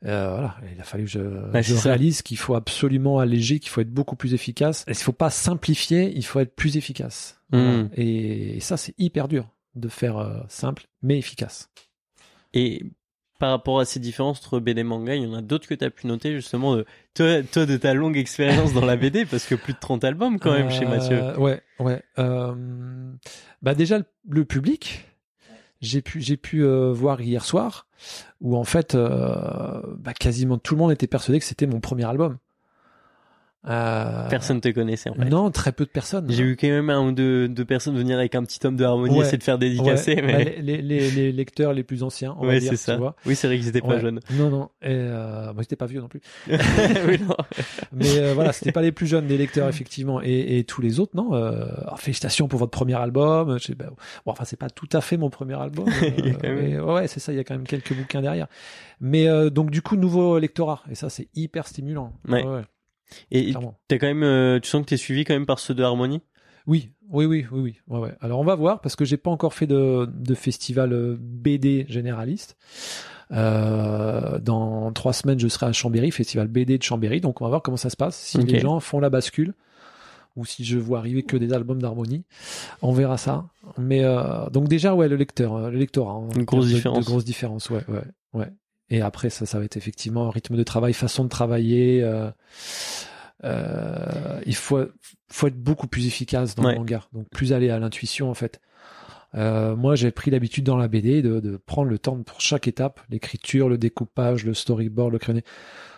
B: Euh, voilà, il a fallu que je,
A: Ouais,
B: réalise qu'il faut absolument alléger, qu'il faut être beaucoup plus efficace. Et il faut pas simplifier, il faut être plus efficace.
A: Mhm.
B: Et, ça, c'est hyper dur de faire euh, simple mais efficace.
A: Et par rapport à ces différences entre BD et manga, il y en a d'autres que tu as pu noter justement de toi, toi de ta longue expérience dans la BD parce que plus de 30 albums quand même chez
B: Euh,
A: Mathieu.
B: Ouais, ouais. Euh, bah déjà le, le public, j'ai pu j'ai pu euh, voir hier soir où en fait euh, bah, quasiment tout le monde était persuadé que c'était mon premier album. Euh,
A: Personne te connaissait en fait.
B: Non, très peu de personnes.
A: J'ai eu quand même un ou deux, deux personnes venir avec un petit tome de harmonie
B: Ouais.
A: essayer de faire
B: Ouais,
A: dédicacer,
B: bah,
A: mais
B: les, les, les lecteurs les plus anciens, on va dire, tu
A: ça.
B: vois.
A: Oui c'est vrai qu'ils étaient pas jeunes.
B: Non, non. Et euh, moi, j'étais pas vieux non plus.
A: Oui, non.
B: Mais euh, voilà, c'était pas les plus jeunes des lecteurs effectivement, et, et tous les autres non. Euh, alors, félicitations pour votre premier album. Je sais, bah, bon, enfin c'est pas tout à fait mon premier album.
A: Même-
B: mais, ouais, c'est ça. Il y a quand même quelques bouquins derrière. Mais euh, donc du coup nouveau lectorat, et ça c'est hyper stimulant.
A: Ouais. Et
B: clairement.
A: t'as quand même, euh, tu sens que t'es suivi quand même par ceux de harmonie?
B: Oui, oui, oui, oui, oui. Ouais, ouais. Alors on va voir parce que j'ai pas encore fait de, de festival euh, BD généraliste. Euh, dans trois semaines, je serai à Chambéry, festival BD de Chambéry. Donc on va voir comment ça se passe. Si les gens font la bascule ou si je vois arriver que des albums d'harmonie, on verra ça. Mais euh, donc déjà ouais, le lecteur, le lectorat. hein,
A: Une grosse
B: de-
A: différence.
B: De grosses différences, ouais, ouais, ouais. Et après ça, ça va être effectivement rythme de travail, façon de travailler. euh, euh, il faut faut être beaucoup plus efficace dans
A: Ouais.
B: le manga, donc plus aller à l'intuition en fait. Euh, moi, j'ai pris l'habitude dans la BD de, de prendre le temps pour chaque étape, l'écriture, le découpage, le storyboard, le crayon.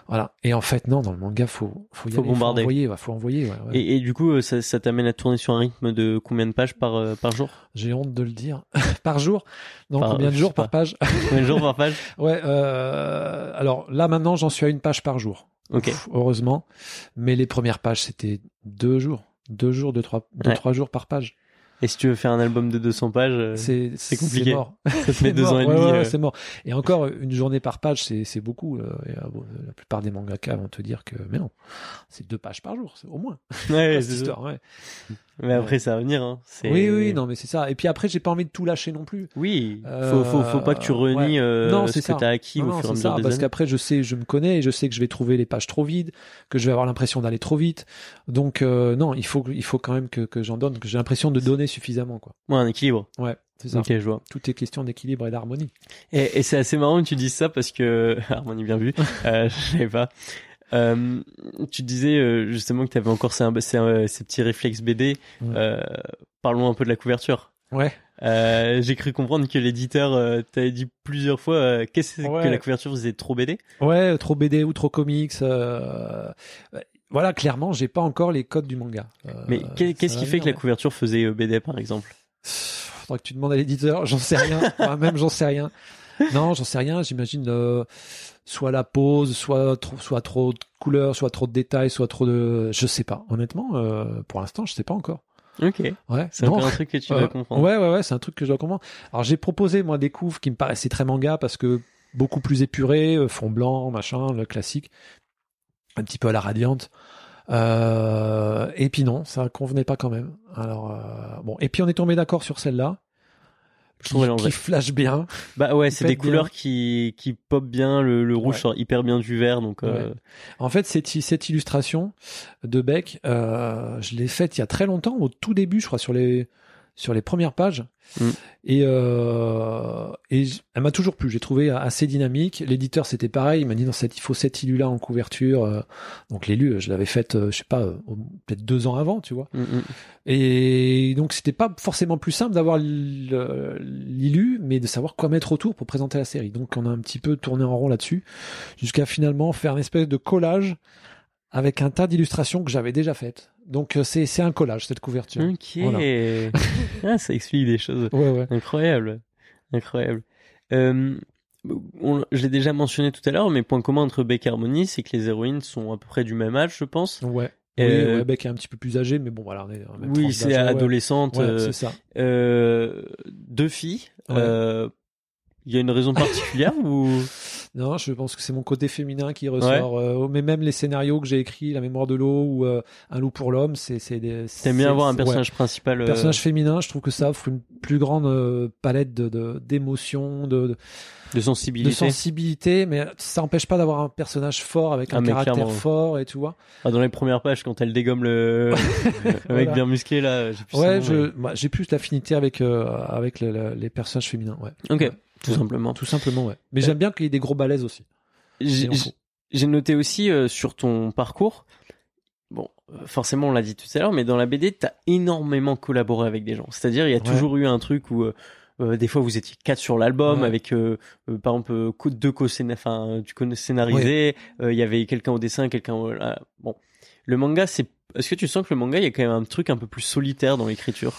B: Voilà. Et en fait, non, dans le manga, faut, faut y
A: Faut
B: aller,
A: bombarder.
B: faut envoyer, ouais, faut envoyer. ouais, ouais.
A: Et, et du coup, euh, ça, ça t'amène à tourner sur un rythme de combien de pages par, euh, par jour?
B: J'ai honte de le dire. par jour? Non,
A: Par-
B: combien de jours par page?
A: Combien de jours par page?
B: Ouais, euh, alors là maintenant j'en suis à une page par jour.
A: Ok.
B: Heureusement. Mais les premières pages c'était deux jours. Deux jours, deux, trois, deux, trois jours par page.
A: Et si tu veux faire un album de 200 pages, euh,
B: C'est
A: c'est compliqué.
B: C'est mort.
A: ça te met deux
B: mort.
A: ans et demi.
B: ouais, ouais,
A: euh.
B: c'est mort. Et encore, une journée par page, c'est c'est beaucoup. euh, et, bon, la plupart des mangaka vont te dire que, mais non, c'est deux pages par jour, au moins.
A: Ouais, c'est
B: histoire, ouais.
A: Mais après, ça va venir. Hein. C'est-
B: Oui, oui, non, mais c'est ça. Et puis après, j'ai pas envie de tout lâcher non plus.
A: Oui,
B: Euh,
A: faut, faut, faut pas que tu renies euh,
B: Non,
A: ce
B: c'est
A: que
B: ça.
A: t'as acquis
B: Non,
A: au
B: non,
A: fur et à mesure
B: ça,
A: des
B: parce
A: années.
B: qu'après, je sais, je me connais et je sais que je vais trouver les pages trop vides, que je vais avoir l'impression d'aller trop vite. Donc, non, il faut, il faut quand même que, que j'en donne, que j'ai l'impression de donner suffisamment, quoi.
A: Ouais, un équilibre.
B: Ouais, c'est ça.
A: Ok, je vois.
B: Tout est question d'équilibre et d'harmonie.
A: Et, et c'est assez marrant que tu dises ça parce que Harmonie bien vu, euh, je savais pas. Euh, tu disais euh, justement que tu avais encore ces, ces, ces petits réflexes BD.
B: Ouais.
A: Euh, parlons un peu de la couverture.
B: Ouais.
A: Euh, J'ai cru comprendre que l'éditeur euh, t'avait dit plusieurs fois euh, qu'est-ce
B: Ouais.
A: que la couverture faisait trop BD.
B: Ouais, trop BD ou trop comics. Euh, Voilà, clairement, j'ai pas encore les codes du manga. Euh,
A: Mais qu'est-ce qui fait que la couverture faisait euh, BD par exemple?
B: Faudra que tu demandes à l'éditeur, j'en sais rien. Moi-même, j'en sais rien. Non, j'en sais rien. J'imagine euh, soit la pose, soit trop, soit trop de couleurs, soit trop de détails, soit trop de. Je sais pas. Honnêtement, euh, pour l'instant, je sais pas encore.
A: Ok,
B: Ouais.
A: c'est un truc que tu
B: Euh,
A: dois comprendre.
B: Ouais, ouais, ouais, c'est un truc que je dois comprendre. Alors j'ai proposé moi des couves qui me paraissaient très manga parce que beaucoup plus épurés, euh, fond blanc, machin, le classique, un petit peu à la radiante. Euh, et puis non, ça convenait pas quand même. Alors euh, bon, et puis on est tombé d'accord sur celle-là. Qui, qui flash bien.
A: Bah ouais, c'est des
B: bien.
A: couleurs qui qui pop bien. Le, le rouge
B: Ouais.
A: sort hyper bien du vert, donc euh,
B: En fait, cette, cette illustration de Beck, euh, je l'ai faite il y a très longtemps, au tout début, je crois, sur les sur les premières pages.
A: Mm.
B: Et, euh, et elle m'a toujours plu. J'ai trouvé assez dynamique. L'éditeur, c'était pareil. Il m'a dit non, cette, il faut cette illu là en couverture. euh. Donc l'élu, je l'avais faite, euh, je sais pas, peut-être deux ans avant, tu vois.
A: mm, mm.
B: Et donc c'était pas forcément plus simple d'avoir l'illu, mais de savoir quoi mettre autour pour présenter la série. Donc on a un petit peu tourné en rond là-dessus, jusqu'à finalement faire une espèce de collage avec un tas d'illustrations que j'avais déjà faites. Donc euh, c'est un collage cette couverture.
A: Ok.
B: Voilà.
A: ah, ça explique des choses.
B: Ouais ouais.
A: Incroyable. Incroyable. Euh, on- je l'ai déjà mentionné tout à l'heure, mais point commun entre Beck et Harmony, c'est que les héroïnes sont à peu près du même âge, je pense.
B: Ouais.
A: Euh,
B: Oui, ouais, Beck est un petit peu plus âgé, mais bon voilà, on est même
A: Oui, c'est adolescente.
B: Ouais,
A: euh,
B: c'est ça.
A: euh, deux filles. Euh, Il y a une raison particulière ou?
B: Non, je pense que c'est mon côté féminin qui ressort. euh, mais même les scénarios que j'ai écrits, La mémoire de l'eau ou euh, Un loup pour l'homme, c'est
A: t'aimes bien avoir un
B: ouais.
A: personnage principal euh,
B: personnage féminin, je trouve que ça offre une plus grande euh, palette de de- d'émotions, de, de,
A: de
B: de
A: sensibilité
B: sensibilité, mais ça n'empêche pas d'avoir un personnage fort avec
A: Ah,
B: un caractère
A: clairement.
B: fort et tu vois.
A: Ah, Dans les premières pages, quand elle dégomme le, le mec
B: Voilà.
A: bien musclé là, j'ai plus
B: Ouais, moi, j'ai plus d'affinité avec euh, avec le- le- les personnages féminins, ouais.
A: Ok. Tout simplement.
B: Tout simplement, ouais. Mais j'aime bien qu'il y ait des gros balaises aussi.
A: J'ai noté aussi euh, sur ton parcours, bon, euh, forcément on l'a dit tout à l'heure, mais dans la BD, t'as énormément collaboré avec des gens. C'est-à-dire, il y a
B: Ouais.
A: toujours eu un truc où euh, des fois vous étiez quatre sur l'album
B: Ouais.
A: avec par exemple deux co enfin tu connais scénarisé, il y avait quelqu'un au dessin, quelqu'un au bon. Le manga, c'est est-ce que tu sens que le manga, il y a quand même un truc un peu plus solitaire dans l'écriture?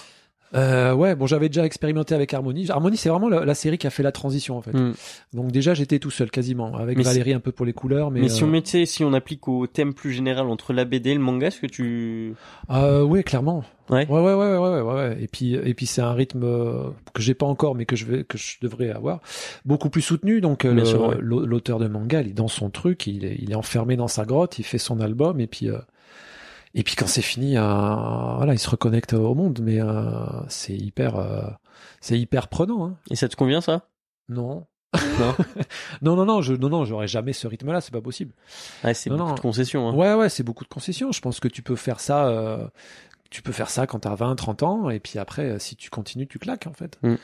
B: Euh, ouais, bon, j'avais déjà expérimenté avec Harmony. Harmony, c'est vraiment la, la série qui a fait la transition en fait.
A: Hmm.
B: Donc déjà, j'étais tout seul quasiment, avec
A: Mais
B: Valérie un peu pour les couleurs, mais.
A: Mais, si on
B: euh,
A: mettait, si on applique au thème plus général entre la BD et le manga, est-ce que tu
B: Euh, oui, clairement.
A: Ouais.
B: Ouais, ouais, ouais, ouais, ouais, ouais. Et puis, et puis c'est un rythme euh, que j'ai pas encore, mais que je vais, que je devrais avoir, beaucoup plus soutenu. Donc,
A: ouais.
B: l'auteur de manga, il est dans son truc, il est, il est enfermé dans sa grotte, il fait son album, et puis, euh, et puis quand c'est fini, euh, voilà, il se reconnecte au monde. Mais euh, c'est hyper, euh, c'est hyper prenant. Hein.
A: et ça te convient ça?
B: Non.
A: Non.
B: non, non, non, je, non, non, j'aurais jamais ce rythme-là, c'est pas possible.
A: Ouais, c'est beaucoup
B: non.
A: de concessions. Hein.
B: Ouais, ouais, c'est beaucoup de concessions. Je pense que tu peux faire ça, euh, tu peux faire ça quand t'as 20, 30 ans, et puis après, euh, si tu continues, tu claques, en fait.
A: Mm.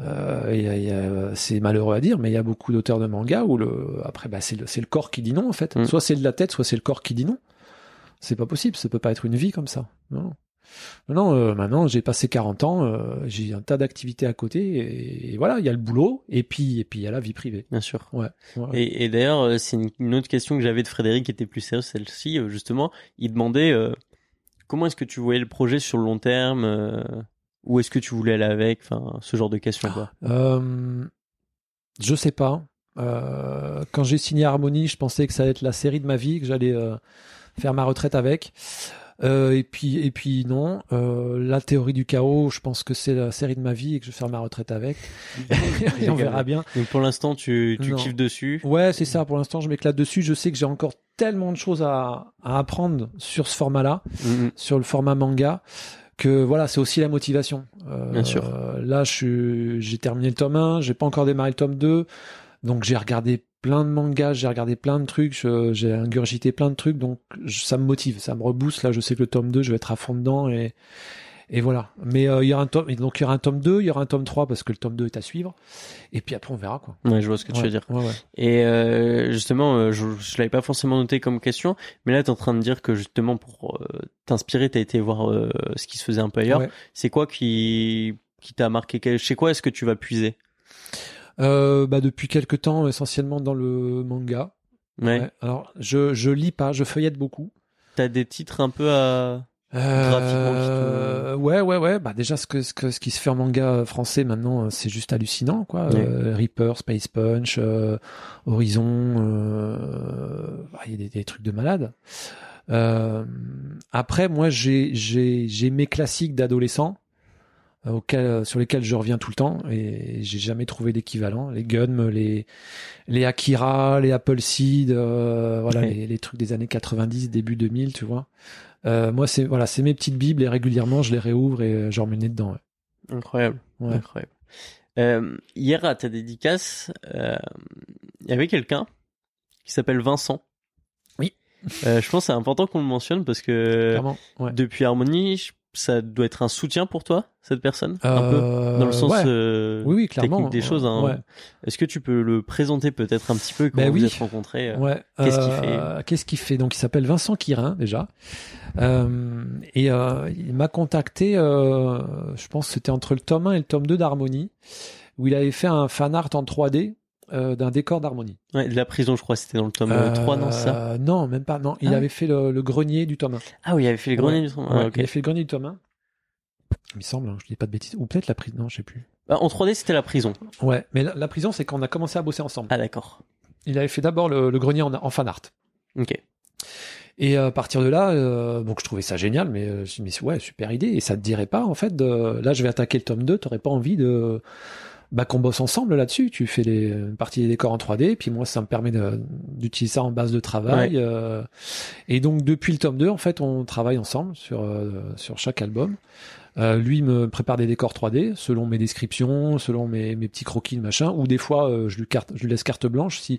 B: Euh, et, et, euh, c'est malheureux à dire, mais il y a beaucoup d'auteurs de manga où le, après, bah, c'est le, c'est le corps qui dit non, en fait.
A: Mm.
B: Soit c'est de la tête, soit c'est le corps qui dit non. C'est pas possible, ça peut pas être une vie comme ça. Non. Non, euh, maintenant j'ai passé 40 ans, euh, j'ai un tas d'activités à côté et, et voilà, il y a le boulot et puis et puis il y a la vie privée.
A: Bien sûr.
B: Ouais.
A: Et, et d'ailleurs, euh, c'est une, une autre question que j'avais de Frédéric qui était plus sérieuse, celle-ci, euh, justement. Il demandait euh, comment est-ce que tu voyais le projet sur le long terme, euh, où est-ce que tu voulais aller avec, enfin, ce genre de questions, quoi.
B: Euh, je sais pas. Euh, quand j'ai signé Harmony, je pensais que ça allait être la série de ma vie, que j'allais euh, faire ma retraite avec. Euh, et puis et puis non, euh, la théorie du chaos, je pense que c'est la série de ma vie et que je vais faire ma retraite avec. et on verra bien.
A: Donc pour l'instant, tu, tu
B: Non.
A: kiffes dessus.
B: Ouais, c'est ça. Pour l'instant, je m'éclate dessus. Je sais que j'ai encore tellement de choses à, à apprendre sur ce format-là,
A: Mhm.
B: sur le format manga, que voilà, c'est aussi la motivation. Euh,
A: Bien sûr.
B: Là, je suis- j'ai terminé le tome 1, j'ai pas encore démarré le tome 2, donc j'ai regardé plein de mangas, j'ai regardé plein de trucs, j'ai ingurgité plein de trucs, donc je- ça me motive, ça me rebooste. Là, je sais que le tome 2, je vais être à fond dedans et et voilà. Mais euh, il y aura un tome, et donc il y aura un tome 2, il y aura un tome 3 parce que le tome 2 est à suivre. Et puis après, on verra quoi.
A: Ouais, je vois ce que tu veux dire.
B: ouais, ouais.
A: Et euh, justement, euh, je, je l'avais pas forcément noté comme question, mais là, tu es en train de dire que justement, pour euh, t'inspirer, tu as été voir euh, ce qui se faisait un peu ailleurs.
B: Ouais.
A: C'est quoi qui, qui t'a marqué? Chez quoi est-ce que tu vas puiser?
B: Euh, bah depuis quelque temps, essentiellement dans le manga.
A: Ouais.
B: Ouais. Alors, je, je lis pas, je feuillette beaucoup.
A: T'as des titres un peu à...
B: Euh, ouais, ouais, ouais. Bah déjà, ce que, ce que ce qui se fait en manga français maintenant, euh, c'est juste hallucinant, quoi.
A: Ouais.
B: Euh, Reaper, Space Punch, euh, Horizon, euh, bah, il y a des, des trucs de malade. Euh, après, moi, j'ai j'ai j'ai mes classiques d'adolescent euh, auxquels sur lesquels je reviens tout le temps et j'ai jamais trouvé d'équivalent. Les Gun, les les Akira, les Appleseed, euh, voilà, les, les trucs des années 90, début 2000, tu vois. Euh, moi, c'est voilà, c'est mes petites bibles et régulièrement, je les réouvre et euh, je remets dedans. ouais.
A: Incroyable.
B: Ouais.
A: Incroyable. Euh, hier, à ta dédicace, euh, il y avait quelqu'un qui s'appelle Vincent.
B: Oui.
A: Euh, je pense que c'est important qu'on le mentionne parce que.
B: Ouais.
A: depuis Harmony, je- ça doit être un soutien pour toi, cette personne? Un peu
B: Euh,
A: Dans le sens
B: ouais.
A: euh,
B: Oui, oui, clairement.
A: technique des choses. hein.
B: Ouais.
A: Est-ce que tu peux le présenter peut-être un petit peu comment
B: Ben
A: vous
B: oui.
A: êtes rencontrés euh. Qu'est-ce qu'il
B: Euh, Qu'est-ce qu'il fait? Donc, il s'appelle Vincent Quirin déjà, et il m'a contacté. je pense que c'était entre le tome 1 et le tome 2 d'Harmonie, où il avait fait un fan art en 3D euh, d'un décor d'Harmonie.
A: Ouais, de la prison, je crois, c'était dans le tome 3, non, ça
B: Euh, Non, même pas. Non, il
A: Ah.
B: avait fait le, le grenier du tome 1.
A: Ah oui, il avait fait les greniers
B: Ouais.
A: du tome.
B: Ouais,
A: Ah, ok.
B: Il avait fait le grenier du tome 1. Il me semble, hein, je dis pas de bêtises. Ou peut-être la prison, non, je sais plus.
A: Bah, en 3D, c'était la prison.
B: Ouais, mais la, la prison, c'est qu'on a commencé à bosser ensemble.
A: Ah d'accord.
B: Il avait fait d'abord le, le grenier en, en fan art.
A: Ok.
B: Et à partir de là, euh, donc je trouvais ça génial, mais euh, je me suis dit, ouais, super idée. Et ça te dirait pas, en fait, de, là, je vais attaquer le tome 2, t'aurais pas envie de, bah, qu'on bosse ensemble là-dessus. Tu fais les, une partie des décors en 3D, puis moi, ça me permet d'utiliser ça en base de travail. euh, et donc, depuis le tome 2, en fait, on travaille ensemble sur, euh, sur chaque album. Euh, lui me prépare des décors 3D selon mes descriptions, selon mes, mes petits croquis, machin. Ou des fois, euh, je lui carte, je lui laisse carte blanche si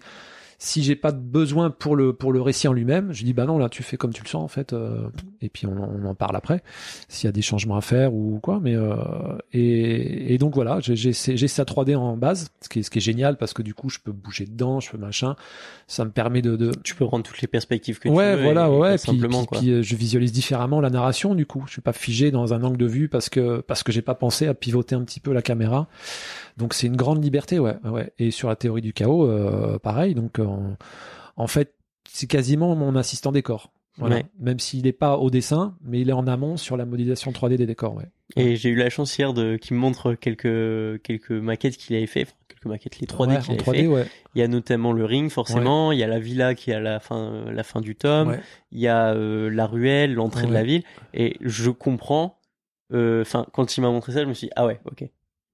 B: si j'ai pas de besoin pour le pour le récit en lui-même. Je dis bah non là tu fais comme tu le sens en fait. euh, et puis on, on en parle après s'il y a des changements à faire ou quoi. Mais euh, et, et donc voilà, j'ai j'ai ça 3D en base, ce qui est ce qui est génial parce que du coup je peux bouger dedans, je peux machin. Ça me permet de, de
A: Tu peux prendre toutes les perspectives que
B: ouais,
A: tu veux.
B: voilà,
A: et-
B: ouais,
A: et
B: puis,
A: simplement
B: puis-
A: quoi.
B: puis, euh, je visualise différemment la narration du coup. Je suis pas figé dans un angle de vue parce que parce que j'ai pas pensé à pivoter un petit peu la caméra. Donc c'est une grande liberté, ouais, ouais. Et sur la théorie du chaos, euh, pareil. Donc euh, en, en fait, c'est quasiment mon assistant décor. Voilà.
A: Ouais.
B: Même s'il n'est pas au dessin, mais il est en amont sur la modélisation 3D des décors, ouais.
A: Et j'ai eu la chance hier de qu'il me montre quelques quelques maquettes qu'il avait fait, quelques maquettes les 3D
B: Ouais,
A: qu'il avait
B: 3D,
A: fait. Il y a notamment le ring forcément, il y a la villa qui est à la fin la fin du tome, il y a euh, la ruelle, l'entrée de la ville et je comprends euh, enfin quand il m'a montré ça, je me suis dit ah ouais, OK.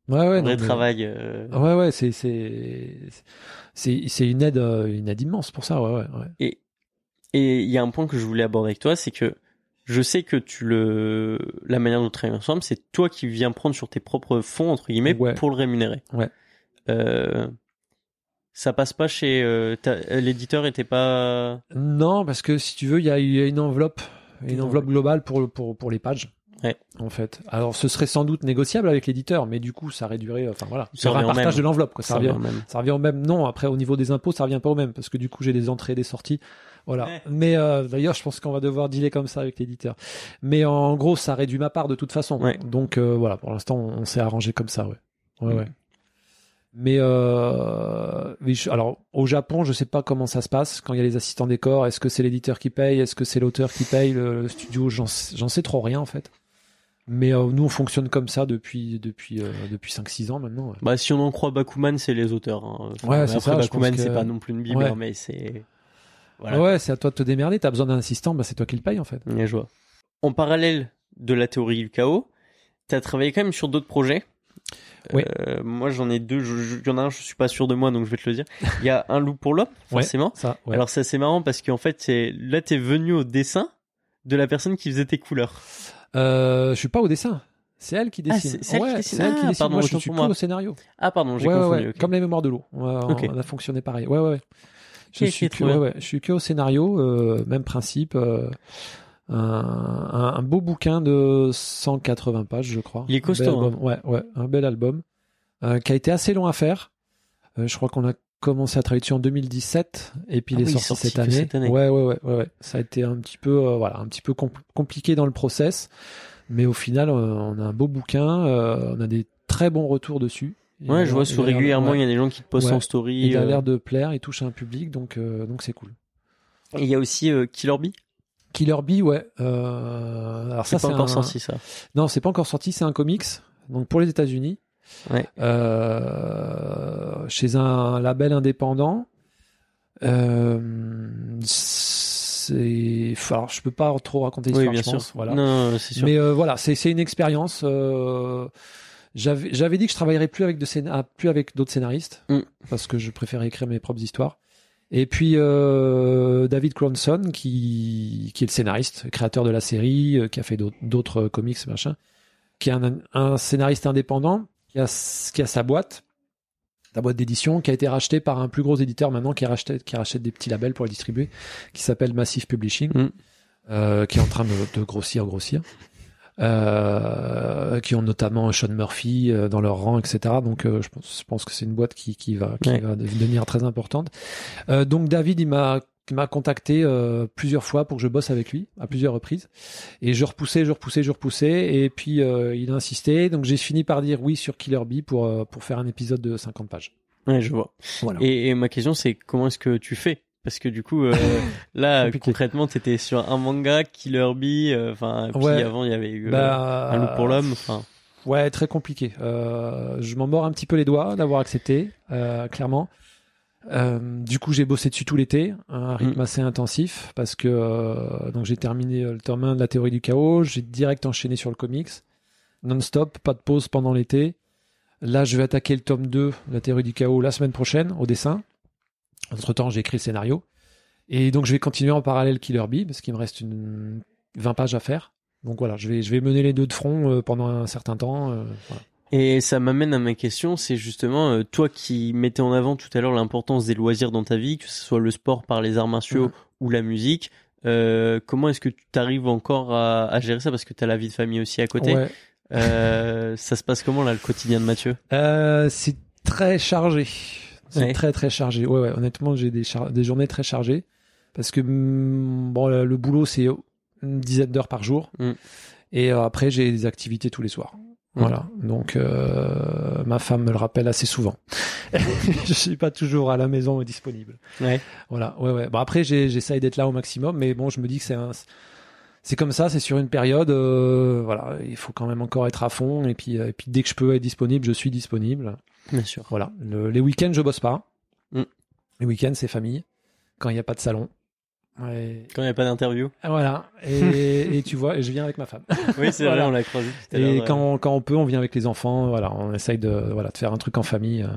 B: Ouais, ouais.
A: vrai
B: non,
A: travail euh,
B: Ouais, ouais, c'est c'est c'est c'est une aide euh, une aide immense pour ça, ouais, ouais. ouais.
A: Et et il y a un point que je voulais aborder avec toi, c'est que je sais que tu le la manière dont tu travailles ensemble, c'est toi qui viens prendre sur tes propres fonds entre guillemets
B: Ouais.
A: pour le rémunérer.
B: Ouais.
A: Euh, ça passe pas chez euh, l'éditeur était pas
B: Non, parce que si tu veux, il y a, y a une enveloppe, Une enveloppe globale pour, pour, pour les pages.
A: Ouais.
B: En fait. Alors, ce serait sans doute négociable avec l'éditeur, mais du coup, ça réduirait. Enfin voilà,
A: Ça
B: un partage
A: même.
B: de l'enveloppe. quoi. Ça,
A: Ça
B: revient,
A: au même.
B: ça revient au même. Non, après au niveau des impôts, ça revient pas au même parce que du coup, j'ai des entrées et des sorties. Voilà.
A: Ouais.
B: Mais euh, d'ailleurs, je pense qu'on va devoir dealer comme ça avec l'éditeur. Mais en gros, ça réduit ma part de toute façon.
A: Ouais.
B: Donc euh, voilà, pour l'instant, on, on s'est arrangé comme ça, ouais. Ouais,
A: Mm.
B: ouais. Mais euh, mais je- alors au Japon, je sais pas comment ça se passe quand il y a les assistants décors. Est-ce que c'est l'éditeur qui paye? Est-ce que c'est l'auteur qui paye? Le, le studio J'en sais- j'en sais trop rien en fait. Mais euh, nous, on fonctionne comme ça depuis depuis euh, depuis 5-6 ans maintenant. ouais.
A: Bah, si on en croit Bakuman, c'est les auteurs. hein. Enfin,
B: Ouais, c'est
A: après,
B: ça,
A: Bakuman,
B: que-
A: c'est pas non plus une bible,
B: Ouais.
A: mais c'est. Voilà.
B: Ouais, c'est à toi de te démerder. T'as besoin d'un assistant, bah c'est toi qui le paye en fait.
A: Ouais, je vois. En parallèle de la théorie du chaos, t'as travaillé quand même sur d'autres projets.
B: Oui.
A: Euh, moi, j'en ai deux. Il y en a un, je suis pas sûr de moi, donc je vais te le dire. Il y a un loup pour l'homme,
B: Ouais.
A: forcément.
B: Ça. Ouais.
A: Alors, ça, c'est marrant parce qu'en fait, là, t'es venu au dessin de la personne qui faisait tes couleurs.
B: Euh, je suis pas au dessin. C'est elle qui
A: Ah,
B: dessine.
A: c'est- c'est elle qui
B: Ouais,
A: dessine.
B: elle qui
A: Ah,
B: dessine.
A: pardon,
B: Moi, je suis
A: moi.
B: au scénario.
A: Ah, pardon, j'ai
B: Ouais,
A: confondu.
B: ouais.
A: ok.
B: Comme les mémoires de l'eau. On- a fonctionné pareil. Ouais, ouais, ouais. Je suis que, ouais. Je suis que au scénario, euh, même principe. euh, un, un, un beau bouquin de 180 pages, je crois.
A: Il est
B: Un bel
A: costaud, hein.
B: album. Ouais, ouais, un bel album euh, qui a été assez long à faire. Euh, je crois qu'on a commencé à travailler dessus en 2017 et puis
A: Ah
B: il est
A: oui, il est
B: sorti, cette, année.
A: cette année.
B: Ouais, ouais, ouais, ouais, ouais. Ça a été un petit peu, euh, voilà, un petit peu compl- compliqué dans le process, mais au final, euh, on a un beau bouquin, euh, on a des très bons retours dessus. Il
A: Ouais, je vois sur régulièrement, il y a des gens qui te postent
B: Ouais.
A: en story.
B: Il a l'air de plaire, il touche un public, donc donc c'est cool.
A: Et il y a aussi Killer Bee.
B: Killer Bee, ouais. Alors ça,
A: C'est pas encore
B: un-
A: sorti, ça.
B: Non, c'est pas encore sorti. C'est un comics, donc pour les États-Unis,
A: Ouais.
B: euh, chez un label indépendant. Euh, c'est, alors je peux pas trop raconter
A: Oui,
B: l'histoire,
A: bien
B: je
A: sûr.
B: pense, voilà.
A: Non, sûr.
B: Mais euh, voilà, c'est une expérience. euh, J'avais dit que je travaillerais plus avec de ah, plus avec d'autres scénaristes
A: Mm.
B: parce que je préférais écrire mes propres histoires. Et puis euh, David Cronson qui qui est le scénariste, créateur de la série, euh, qui a fait d'autres- d'autres comics machin, qui est un, un scénariste indépendant qui a qui a sa boîte, sa boîte d'édition qui a été rachetée par un plus gros éditeur maintenant qui rachète qui rachète des petits labels pour les distribuer, qui s'appelle Massive Publishing,
A: Mm.
B: euh, qui est en train de, de grossir grossir euh, qui ont notamment Sean Murphy euh, dans leur rang, etc. Donc euh, je, pense, je pense que c'est une boîte qui, qui va, qui
A: Ouais.
B: va devenir très importante. Donc David, il m'a il m'a contacté euh, plusieurs fois pour que je bosse avec lui à plusieurs reprises et je repoussais je repoussais je repoussais et puis euh, il a insisté donc j'ai fini par dire oui sur Killer Bee pour euh, pour faire un épisode de 50 pages
A: Ouais, je vois.
B: voilà
A: Et, et ma question, c'est comment est-ce que tu fais? Parce que du coup, euh, là,
B: Compliqué.
A: concrètement, t'étais sur un manga, Killer Bee, euh, enfin, puis
B: Ouais.
A: avant, il y avait eu euh,
B: Bah,
A: Un loup pour l'homme, enfin.
B: Ouais, très compliqué. Euh, je m'en mords un petit peu les doigts d'avoir accepté, euh, clairement. Euh, du coup, j'ai bossé dessus tout l'été, un rythme
A: Mm.
B: assez intensif, parce que euh, donc j'ai terminé euh, le tome 1 de la théorie du chaos, j'ai direct enchaîné sur le comics, non-stop, pas de pause pendant l'été. Là, je vais attaquer le tome 2 de la théorie du chaos la semaine prochaine, au dessin. Entre-temps, j'ai écrit le scénario. Et donc, je vais continuer en parallèle Killer Bee, parce qu'il me reste une 20 pages à faire. Donc voilà, je vais, je vais mener les deux de front euh, pendant un certain temps. euh, voilà.
A: Et ça m'amène à ma question, c'est justement, euh, toi qui mettais en avant tout à l'heure l'importance des loisirs dans ta vie, que ce soit le sport par les arts martiaux
B: Mhm.
A: ou la musique, euh, comment est-ce que tu t'arrives encore à, à gérer ça? Parce que tu as la vie de famille aussi à côté.
B: Ouais.
A: Euh, ça se passe comment là, le quotidien de Mathieu?
B: Euh, c'est très chargé. C'est
A: Ouais.
B: très très chargé. Ouais, ouais. Honnêtement, j'ai des, journées très chargées parce que mm, bon, le, boulot c'est une dizaine d'heures par jour
A: Mm.
B: et euh, après j'ai des activités tous les soirs. Voilà. Donc euh, ma femme me le rappelle assez souvent. Je suis pas toujours à la maison et disponible.
A: Ouais.
B: Voilà. Ouais, ouais. Bon après j'essaye d'être là au maximum, mais bon, je me dis que c'est un c'est comme ça, c'est sur une période, euh, voilà, il faut quand même encore être à fond, et puis, euh, et puis dès que je peux être disponible, je suis disponible.
A: Bien sûr.
B: Voilà. Le- les week-ends, je bosse pas.
A: Mm.
B: Les week-ends, c'est famille. Quand il n'y a pas de salon. Ouais.
A: Quand il n'y a pas d'interview.
B: Voilà. Et, et tu vois, et je viens avec ma femme.
A: Oui, c'est
B: Voilà.
A: vrai, on l'a croisé.
B: Et
A: euh.
B: quand, quand on peut, on vient avec les enfants. Voilà, on essaye de, voilà, de faire un truc en famille. euh.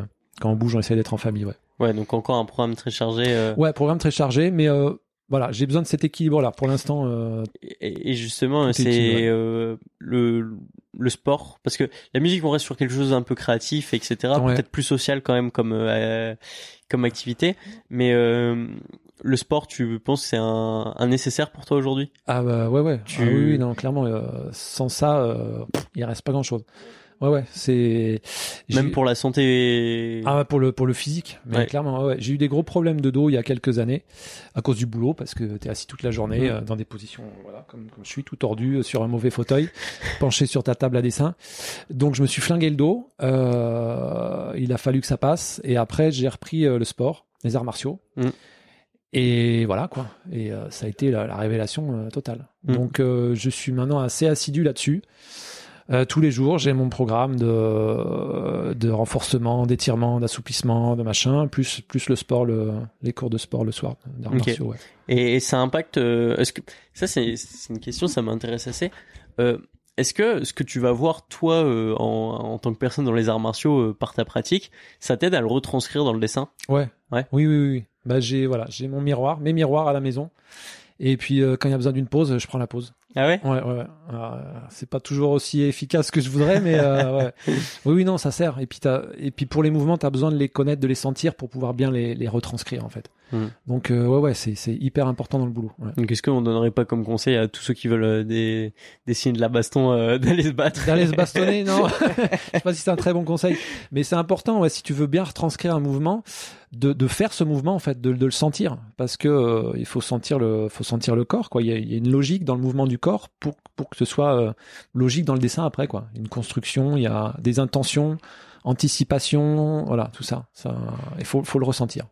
B: Quand on bouge, on essaye d'être en famille. Ouais.
A: Ouais, donc encore un programme très chargé. euh,
B: Ouais, programme très chargé, mais euh, voilà, j'ai besoin de cet équilibre-là. Pour l'instant, euh,
A: Et, et justement, c'est
B: ouais.
A: euh, le le sport Parce que la musique, on reste sur quelque chose d'un peu créatif, etc.
B: Ouais.
A: Peut-être plus social quand même comme euh, comme activité. Mais euh, le sport, tu penses que c'est un, un nécessaire pour toi aujourd'hui?
B: Ah bah ouais ouais.
A: Tu-
B: Ah oui, non clairement euh, sans ça euh, pff, il reste pas grand chose. Ouais ouais c'est
A: Même pour la santé
B: ah pour le pour le physique mais
A: Ouais.
B: clairement ouais, j'ai eu des gros problèmes de dos il y a quelques années à cause du boulot parce que t'es assis toute la journée
A: Mhm.
B: euh, dans des positions voilà comme, comme je suis tout tordu euh, sur un mauvais fauteuil penché sur ta table à dessin donc je me suis flingué le dos euh, il a fallu que ça passe et après j'ai repris euh, le sport les arts martiaux
A: Mhm.
B: Et voilà quoi et euh, ça a été la, la révélation euh, totale
A: Mhm.
B: donc euh, je suis maintenant assez assidu là-dessus tous les jours, j'ai mon programme de, de renforcement, d'étirement, d'assouplissement, de machin, plus, plus le sport, le, les cours de sport le soir, d'arts
A: Ok.
B: martiaux, ouais.
A: Et, et ça impacte. Est-ce que ça c'est une question, ça m'intéresse assez. Est-ce que ce que tu vas voir toi euh, en, en tant que personne dans les arts martiaux euh, par ta pratique, ça t'aide à le retranscrire dans le dessin?
B: Ouais.
A: Ouais.
B: Oui, oui, oui. Bah, j'ai, voilà, j'ai mon miroir, mes miroirs à la maison. Et puis, euh, quand il y a besoin d'une pause, je prends la pause.
A: Ah ouais
B: Ouais, ouais, euh, c'est pas toujours aussi efficace que je voudrais, mais euh, ouais. Oui, oui, non, ça sert. Et puis, t'as, et puis pour les mouvements, t'as besoin de les connaître, de les sentir pour pouvoir bien les, les retranscrire, en fait.
A: Mhm.
B: Donc, euh, ouais, ouais, c'est, c'est hyper important dans le boulot. Ouais.
A: Donc est-ce qu'on donnerait pas comme conseil à tous ceux qui veulent euh, des dessiner de la baston euh, d'aller se battre?
B: D'aller se bastonner, non. je sais pas si c'est un très bon conseil, mais c'est important, ouais, si tu veux bien retranscrire un mouvement, de, de faire ce mouvement en fait, de, de le sentir, parce que euh, il faut sentir le, faut sentir le corps, quoi. Il y, a, il y a une logique dans le mouvement du corps pour pour que ce soit euh, logique dans le dessin après, quoi. Une construction, il y a des intentions, anticipation, voilà, tout ça. Ça, il faut faut le ressentir.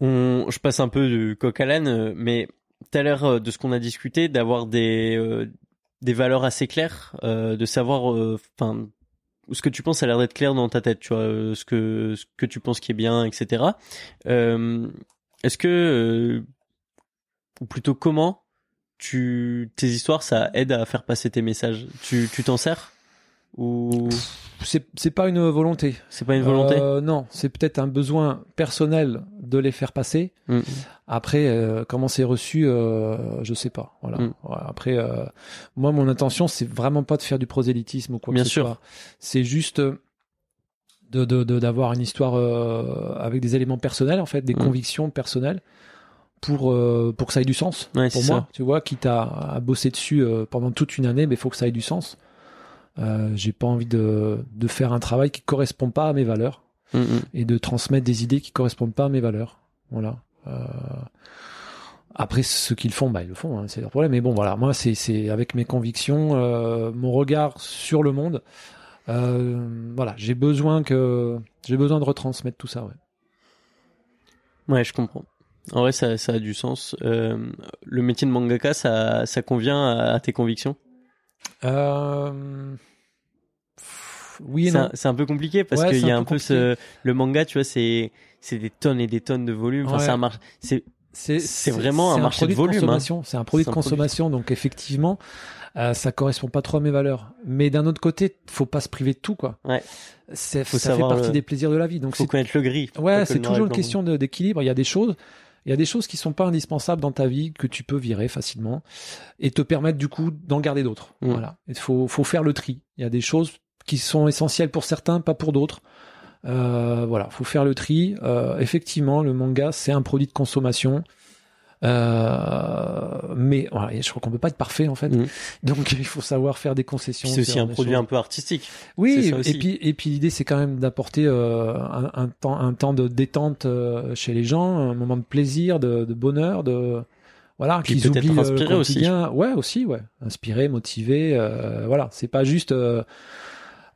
A: On, je passe un peu de coq à l'âne, euh, mais t'as l'air euh, de ce qu'on a discuté d'avoir des euh, des valeurs assez claires, de savoir, enfin, ce que tu penses a l'air d'être clair dans ta tête, tu vois, ce que ce que tu penses qui est bien, etc. Est-ce que, ou plutôt comment, tu tes histoires, ça aide à faire passer tes messages. Tu tu t'en sers? Ou
B: C'est c'est pas une volonté.
A: c'est pas une volonté?
B: Euh, Non, c'est peut-être un besoin personnel de les faire passer.
A: Mm.
B: Après, euh, comment c'est reçu, euh, je sais pas. Voilà.
A: Mm.
B: Voilà. Après, euh, moi, mon intention, c'est vraiment pas de faire du prosélytisme ou quoi
A: Bien
B: que ce
A: sûr.
B: soit. C'est juste euh, de de- de- d'avoir une histoire euh, avec des éléments personnels, en fait, des
A: Mm.
B: convictions personnelles pour euh, pour que ça ait du sens.
A: Ouais,
B: pour moi,
A: ça.
B: tu vois, quitte à, à bosser dessus euh, pendant toute une année, mais il faut que ça ait du sens. Euh, J'ai pas envie de de faire un travail qui correspond pas à mes valeurs
A: Mm, mm.
B: et de transmettre des idées qui correspondent pas à mes valeurs. Voilà. Euh, Après, ceux qui le font, bah, ils le font, hein, c'est leur problème. Mais bon, voilà, moi, c'est c'est avec mes convictions, euh, mon regard sur le monde. Euh, voilà, j'ai besoin que j'ai besoin de retransmettre tout ça. Ouais.
A: Ouais, je comprends. En vrai, ça, ça a du sens. Euh, le métier de mangaka, ça, ça convient à, à tes convictions?
B: Euh, pff, Oui et
A: C'est
B: non.
A: un, c'est un peu compliqué parce
B: Ouais,
A: qu'il y a
B: un
A: un
B: peu
A: ce, le manga, tu vois, c'est, c'est des tonnes et des tonnes de volume. Enfin,
B: Ouais.
A: c'est un marché. C'est, vraiment un marché de volume, hein.
B: consommation. C'est un produit de
A: produit.
B: consommation, donc effectivement, euh, ça correspond pas trop à mes valeurs. Mais d'un autre côté, faut pas se priver de tout, quoi.
A: Ouais.
B: Ça fait partie
A: le-
B: des plaisirs de la vie. Donc
A: faut
B: c'est
A: connaître le gris.
B: Ouais, c'est toujours une question d'équilibre. Il y a des choses, il y a des choses qui sont pas indispensables dans ta vie que tu peux virer facilement et te permettre du coup d'en garder d'autres.
A: Mm.
B: Voilà. Il faut, faut faire le tri. Il y a des choses qui sont essentielles pour certains, pas pour d'autres. Euh, voilà, faut faire le tri. Euh, effectivement, le manga c'est un produit de consommation. Euh, mais voilà, et je crois qu'on peut pas être parfait en fait.
A: Mm.
B: Donc il faut savoir faire des concessions.
A: C'est aussi un produit
B: choses.
A: un peu artistique.
B: Oui, et puis et puis l'idée c'est quand même d'apporter euh, un, un temps un temps de détente euh, chez les gens, un moment de plaisir, de, de bonheur, de voilà, qu'ils oublient le
A: inspirer aussi.
B: Ouais, aussi, ouais, inspirer, motiver, euh, voilà, c'est pas juste euh,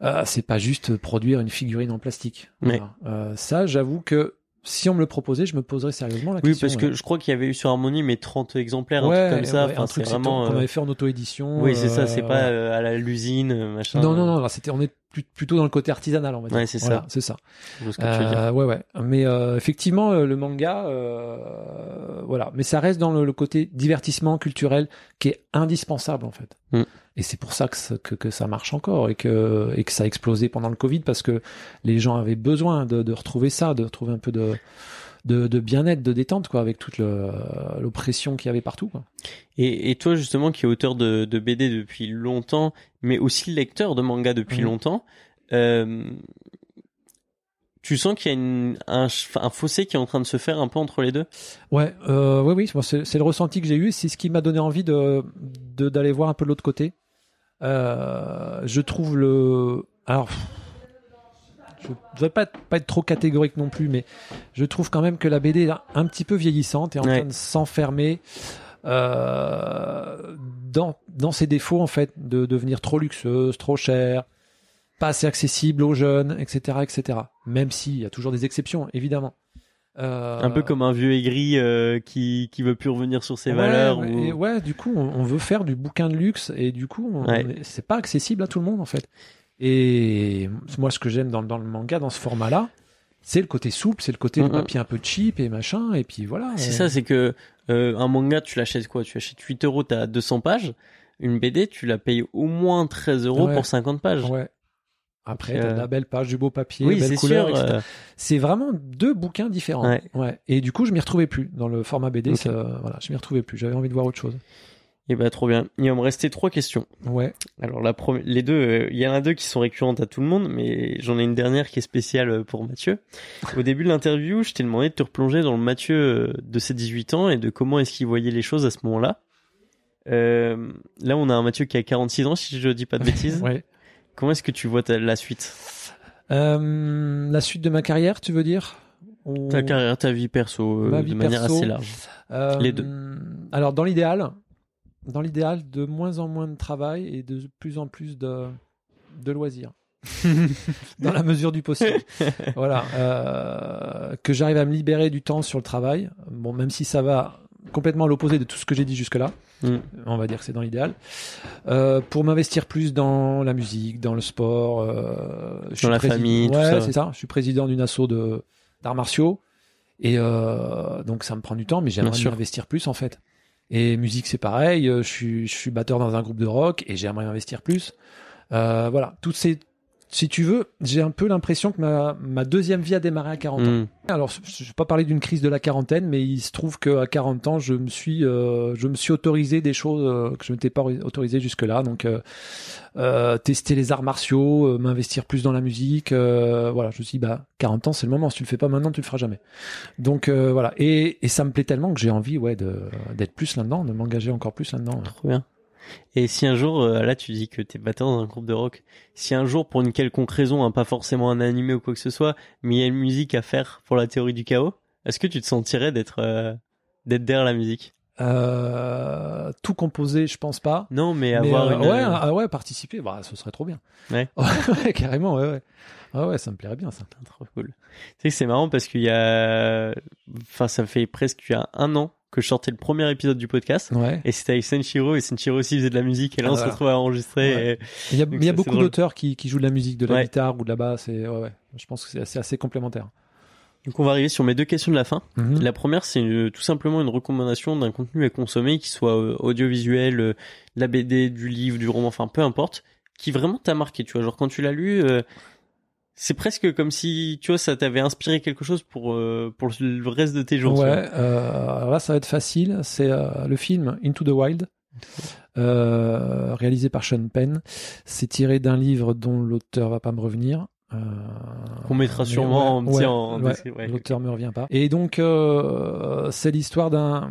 B: euh, c'est pas juste produire une figurine en plastique.
A: Ouais.
B: Voilà. Euh, ça, j'avoue que si on me le proposait, je me poserais sérieusement la
A: Oui,
B: question.
A: parce que je crois qu'il y avait eu sur Harmonie, mais 30 exemplaires, un
B: ouais,
A: truc comme ça.
B: ouais,
A: Enfin,
B: un
A: c'est
B: truc
A: vraiment.
B: qu'on
A: euh,
B: avait fait en auto-édition.
A: Oui, c'est ça, c'est
B: euh,
A: pas euh, à la- l'usine, euh, machin.
B: Non, non, non, c'était, on est plutôt dans le côté artisanal, on va dire.
A: Ouais, c'est ça.
B: Voilà, c'est ça.
A: Je vois ce que tu veux dire.
B: Euh, ouais, ouais. Mais euh, effectivement, euh, le manga, euh, voilà. Mais ça reste dans le, le côté divertissement culturel qui est indispensable en fait.
A: Mm.
B: Et c'est pour ça que, ça- que, que ça marche encore et que, et que ça a explosé pendant le Covid parce que les gens avaient besoin de, de retrouver ça, de retrouver un peu de, de, de bien-être, de détente, quoi, avec toute l'oppression qu'il y avait partout. Quoi.
A: Et, et toi, justement, qui est auteur de, de BD depuis longtemps, mais aussi lecteur de manga depuis
B: Mhm.
A: longtemps, euh, tu sens qu'il y a une, un, un fossé qui est en train de se faire un peu entre les deux?
B: Ouais, euh, oui, oui, c'est le ressenti que j'ai eu. C'est ce qui m'a donné envie de de- d'aller voir un peu de l'autre côté. Euh, je trouve le. Alors, je ne voudrais pas, être- pas être trop catégorique non plus, mais je trouve quand même que la BD est un petit peu vieillissante et en
A: Ouais.
B: train de s'enfermer euh, dans, dans ses défauts, en fait, de devenir trop luxueuse, trop chère, pas assez accessible aux jeunes, etc., etc. Même s'il y a toujours des exceptions, évidemment. Euh,
A: Un peu comme un vieux aigri euh, qui, qui veut plus revenir sur ses
B: Ouais,
A: valeurs.
B: ouais,
A: ou-
B: et ouais, du coup, on, on veut faire du bouquin de luxe et du coup,
A: Ouais.
B: c'est pas accessible à tout le monde en fait. Et moi, ce que j'aime dans, dans le manga, dans ce format-là, c'est le côté souple, c'est le côté papier un peu cheap et machin. Et puis voilà.
A: C'est
B: euh,
A: ça, c'est que euh, un manga, tu l'achètes quoi? Tu achètes 8 euros, t'as 200 pages. Une BD, tu la payes au moins 13 euros
B: Ouais.
A: pour 50 pages.
B: Ouais. Après, t'as
A: euh,
B: de la belle page, du beau papier,
A: oui,
B: belle couleur,
A: sûr.
B: etc. C'est vraiment deux bouquins différents.
A: Ouais.
B: Et du coup, je m'y retrouvais plus dans le format BD.
A: Ok.
B: ça- voilà, je m'y retrouvais plus. J'avais envie de voir autre chose.
A: Et bah trop bien. Il va me rester trois questions.
B: Ouais.
A: Alors la première, les deux, euh, il y en a deux qui sont récurrentes à tout le monde, mais j'en ai une dernière qui est spéciale euh, pour Mathieu. Au début de l'interview, je t'ai demandé de te replonger dans le Mathieu euh, de ses 18 ans et de comment est-ce qu'il voyait les choses à ce moment-là. Euh, là, on a un Mathieu qui a 46 ans, si je dis pas de bêtises.
B: Ouais.
A: Comment est-ce que tu vois ta- la suite?
B: Euh, la suite de ma carrière, tu veux dire? Ou-
A: Ta carrière, ta vie perso, de manière
B: perso.
A: assez large. Les deux.
B: Alors dans l'idéal, dans l'idéal, de moins en moins de travail et de plus en plus de, de loisirs. dans la mesure du possible. voilà. euh, que j'arrive à me libérer du temps sur le travail. Bon, même si ça va complètement à l'opposé de tout ce que j'ai dit jusque-là.
A: Mm.
B: On va dire que c'est dans l'idéal. Euh, pour m'investir plus dans la musique, dans le sport. euh, je suis
A: la
B: président-
A: famille, tout
B: Ouais,
A: ça.
B: c'est ça. Je suis président d'une asso de d'arts martiaux. Et donc ça me prend du temps, mais j'aimerais
A: Bien sûr.
B: investir plus en fait. Et musique c'est pareil. euh, Je suis, batteur dans un groupe de rock et j'aimerais investir plus. Euh, voilà, toutes ces, si tu veux, j'ai un peu l'impression que ma, ma deuxième vie a démarré à 40 ans.
A: Mm.
B: Alors, je ne vais pas parler d'une crise de la quarantaine, mais il se trouve qu'à 40 ans, je me suis, euh, je me suis autorisé des choses euh, que je ne m'étais pas autorisé jusque-là. Donc, euh, euh, tester les arts martiaux, euh, m'investir plus dans la musique. euh, voilà, je me suis dit, bah, 40 ans, c'est le moment. Si tu le fais pas maintenant, tu le feras jamais. Donc, euh, voilà. Et, et ça me plaît tellement que j'ai envie, ouais, de, d'être plus là-dedans, de m'engager encore plus là-dedans.
A: Trop bien. Et si un jour, euh, là tu dis que t'es batteur dans un groupe de rock, si un jour pour une quelconque raison, hein, pas forcément un animé ou quoi que ce soit, mais il y a une musique à faire pour la théorie du chaos, est-ce que tu te sentirais d'être euh, d'être derrière la musique?
B: Euh, tout composé, je pense pas.
A: Non, mais
B: Mais,
A: avoir
B: euh,
A: une...
B: ouais, ah ouais, participer, bah, ce serait trop bien.
A: Ouais.
B: Ouais, carrément, ouais, ouais. Ah ouais, ça me plairait bien, ça.
A: Trop cool. Tu sais que c'est marrant parce qu'il y a, enfin ça fait presque il y a un an que je sortais le premier épisode du podcast.
B: Ouais.
A: Et c'était avec Senshiro, et Senshiro aussi faisait de la musique, et là
B: Ah,
A: on
B: voilà.
A: se retrouve à enregistrer.
B: Ouais.
A: et-
B: Il y a,
A: Donc
B: y beaucoup d'auteurs qui, qui jouent de la musique, de la
A: Ouais.
B: guitare ou de la basse. Et, ouais, ouais. Je pense que c'est assez, assez complémentaire.
A: Donc on va arriver sur mes deux questions de la fin.
B: Mhm.
A: La première, c'est une- tout simplement une recommandation d'un contenu à consommer, qui soit euh, audiovisuel, euh, la BD, du livre, du roman, enfin peu importe, qui vraiment t'a marqué. Tu vois, genre quand tu l'as lu, euh, c'est presque comme si, tu vois, ça t'avait inspiré quelque chose pour euh, pour le reste de tes jours.
B: Ouais, euh, alors là, ça va être facile. C'est euh, le film Into the Wild, réalisé par Sean Penn. C'est tiré d'un livre dont l'auteur va pas me revenir.
A: Qu'on mettra sûrement
B: ouais,
A: en petit
B: ouais,
A: en
B: ouais. L'auteur me revient pas. Et donc, c'est l'histoire d'un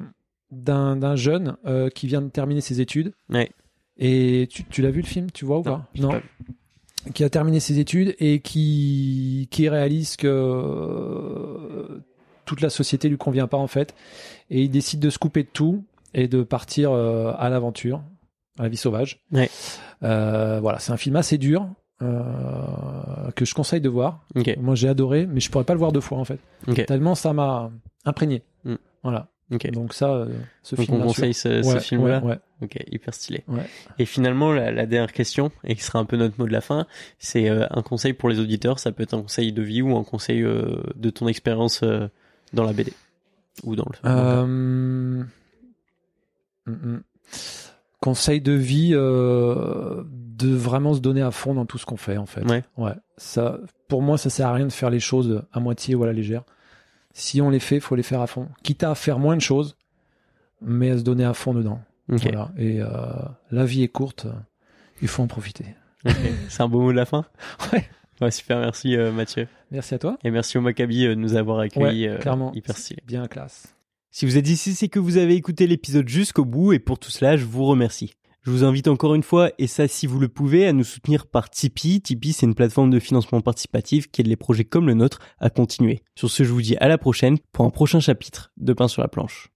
B: d'un d'un jeune qui vient de terminer ses études.
A: Ouais.
B: Et tu, tu l'as vu le film, tu vois ou
A: Non,
B: pas
A: vu.
B: Qui a terminé ses études et qui qui réalise que euh, toute la société lui convient pas en fait, et il décide de se couper de tout et de partir euh, à l'aventure, à la vie sauvage.
A: Ouais.
B: Euh, voilà, c'est un film assez dur. euh, que je conseille de voir. Moi j'ai adoré, mais je pourrais pas le voir deux fois en fait. Tellement ça m'a imprégné.
A: Mm.
B: Voilà. Donc ça, euh, ce
A: Donc
B: film.
A: on conseille ce, film-là.
B: ouais, ouais.
A: Ok, hyper stylé.
B: Ouais.
A: Et finalement, la, la dernière question, et qui sera un peu notre mot de la fin, c'est euh, un conseil pour les auditeurs. Ça peut être un conseil de vie ou un conseil euh, de ton expérience dans la BD ou dans le.
B: Euh, mm, mm. Conseil de vie, de vraiment se donner à fond dans tout ce qu'on fait en fait.
A: Ouais.
B: Ouais. Ça, pour moi, ça sert à rien de faire les choses à moitié ou à la légère. Si on les fait, faut les faire à fond. Quitte à faire moins de choses, mais à se donner à fond dedans. Voilà. Et euh, la vie est courte, il faut en profiter.
A: C'est un beau mot de la fin.
B: Ouais.
A: Ouais, super, merci euh, Mathieu.
B: Merci à toi.
A: Et merci au Maccabi euh, de nous avoir accueillis.
B: Ouais,
A: euh,
B: clairement.
A: Hyper stylé.
B: Bien classe.
A: Si vous êtes ici, c'est que vous avez écouté l'épisode jusqu'au bout et pour tout cela, je vous remercie. Je vous invite encore une fois, et ça si vous le pouvez, à nous soutenir par Tipeee. Tipeee, c'est une plateforme de financement participatif qui aide les projets comme le nôtre à continuer. Sur ce, je vous dis à la prochaine pour un prochain chapitre de Pain sur la planche.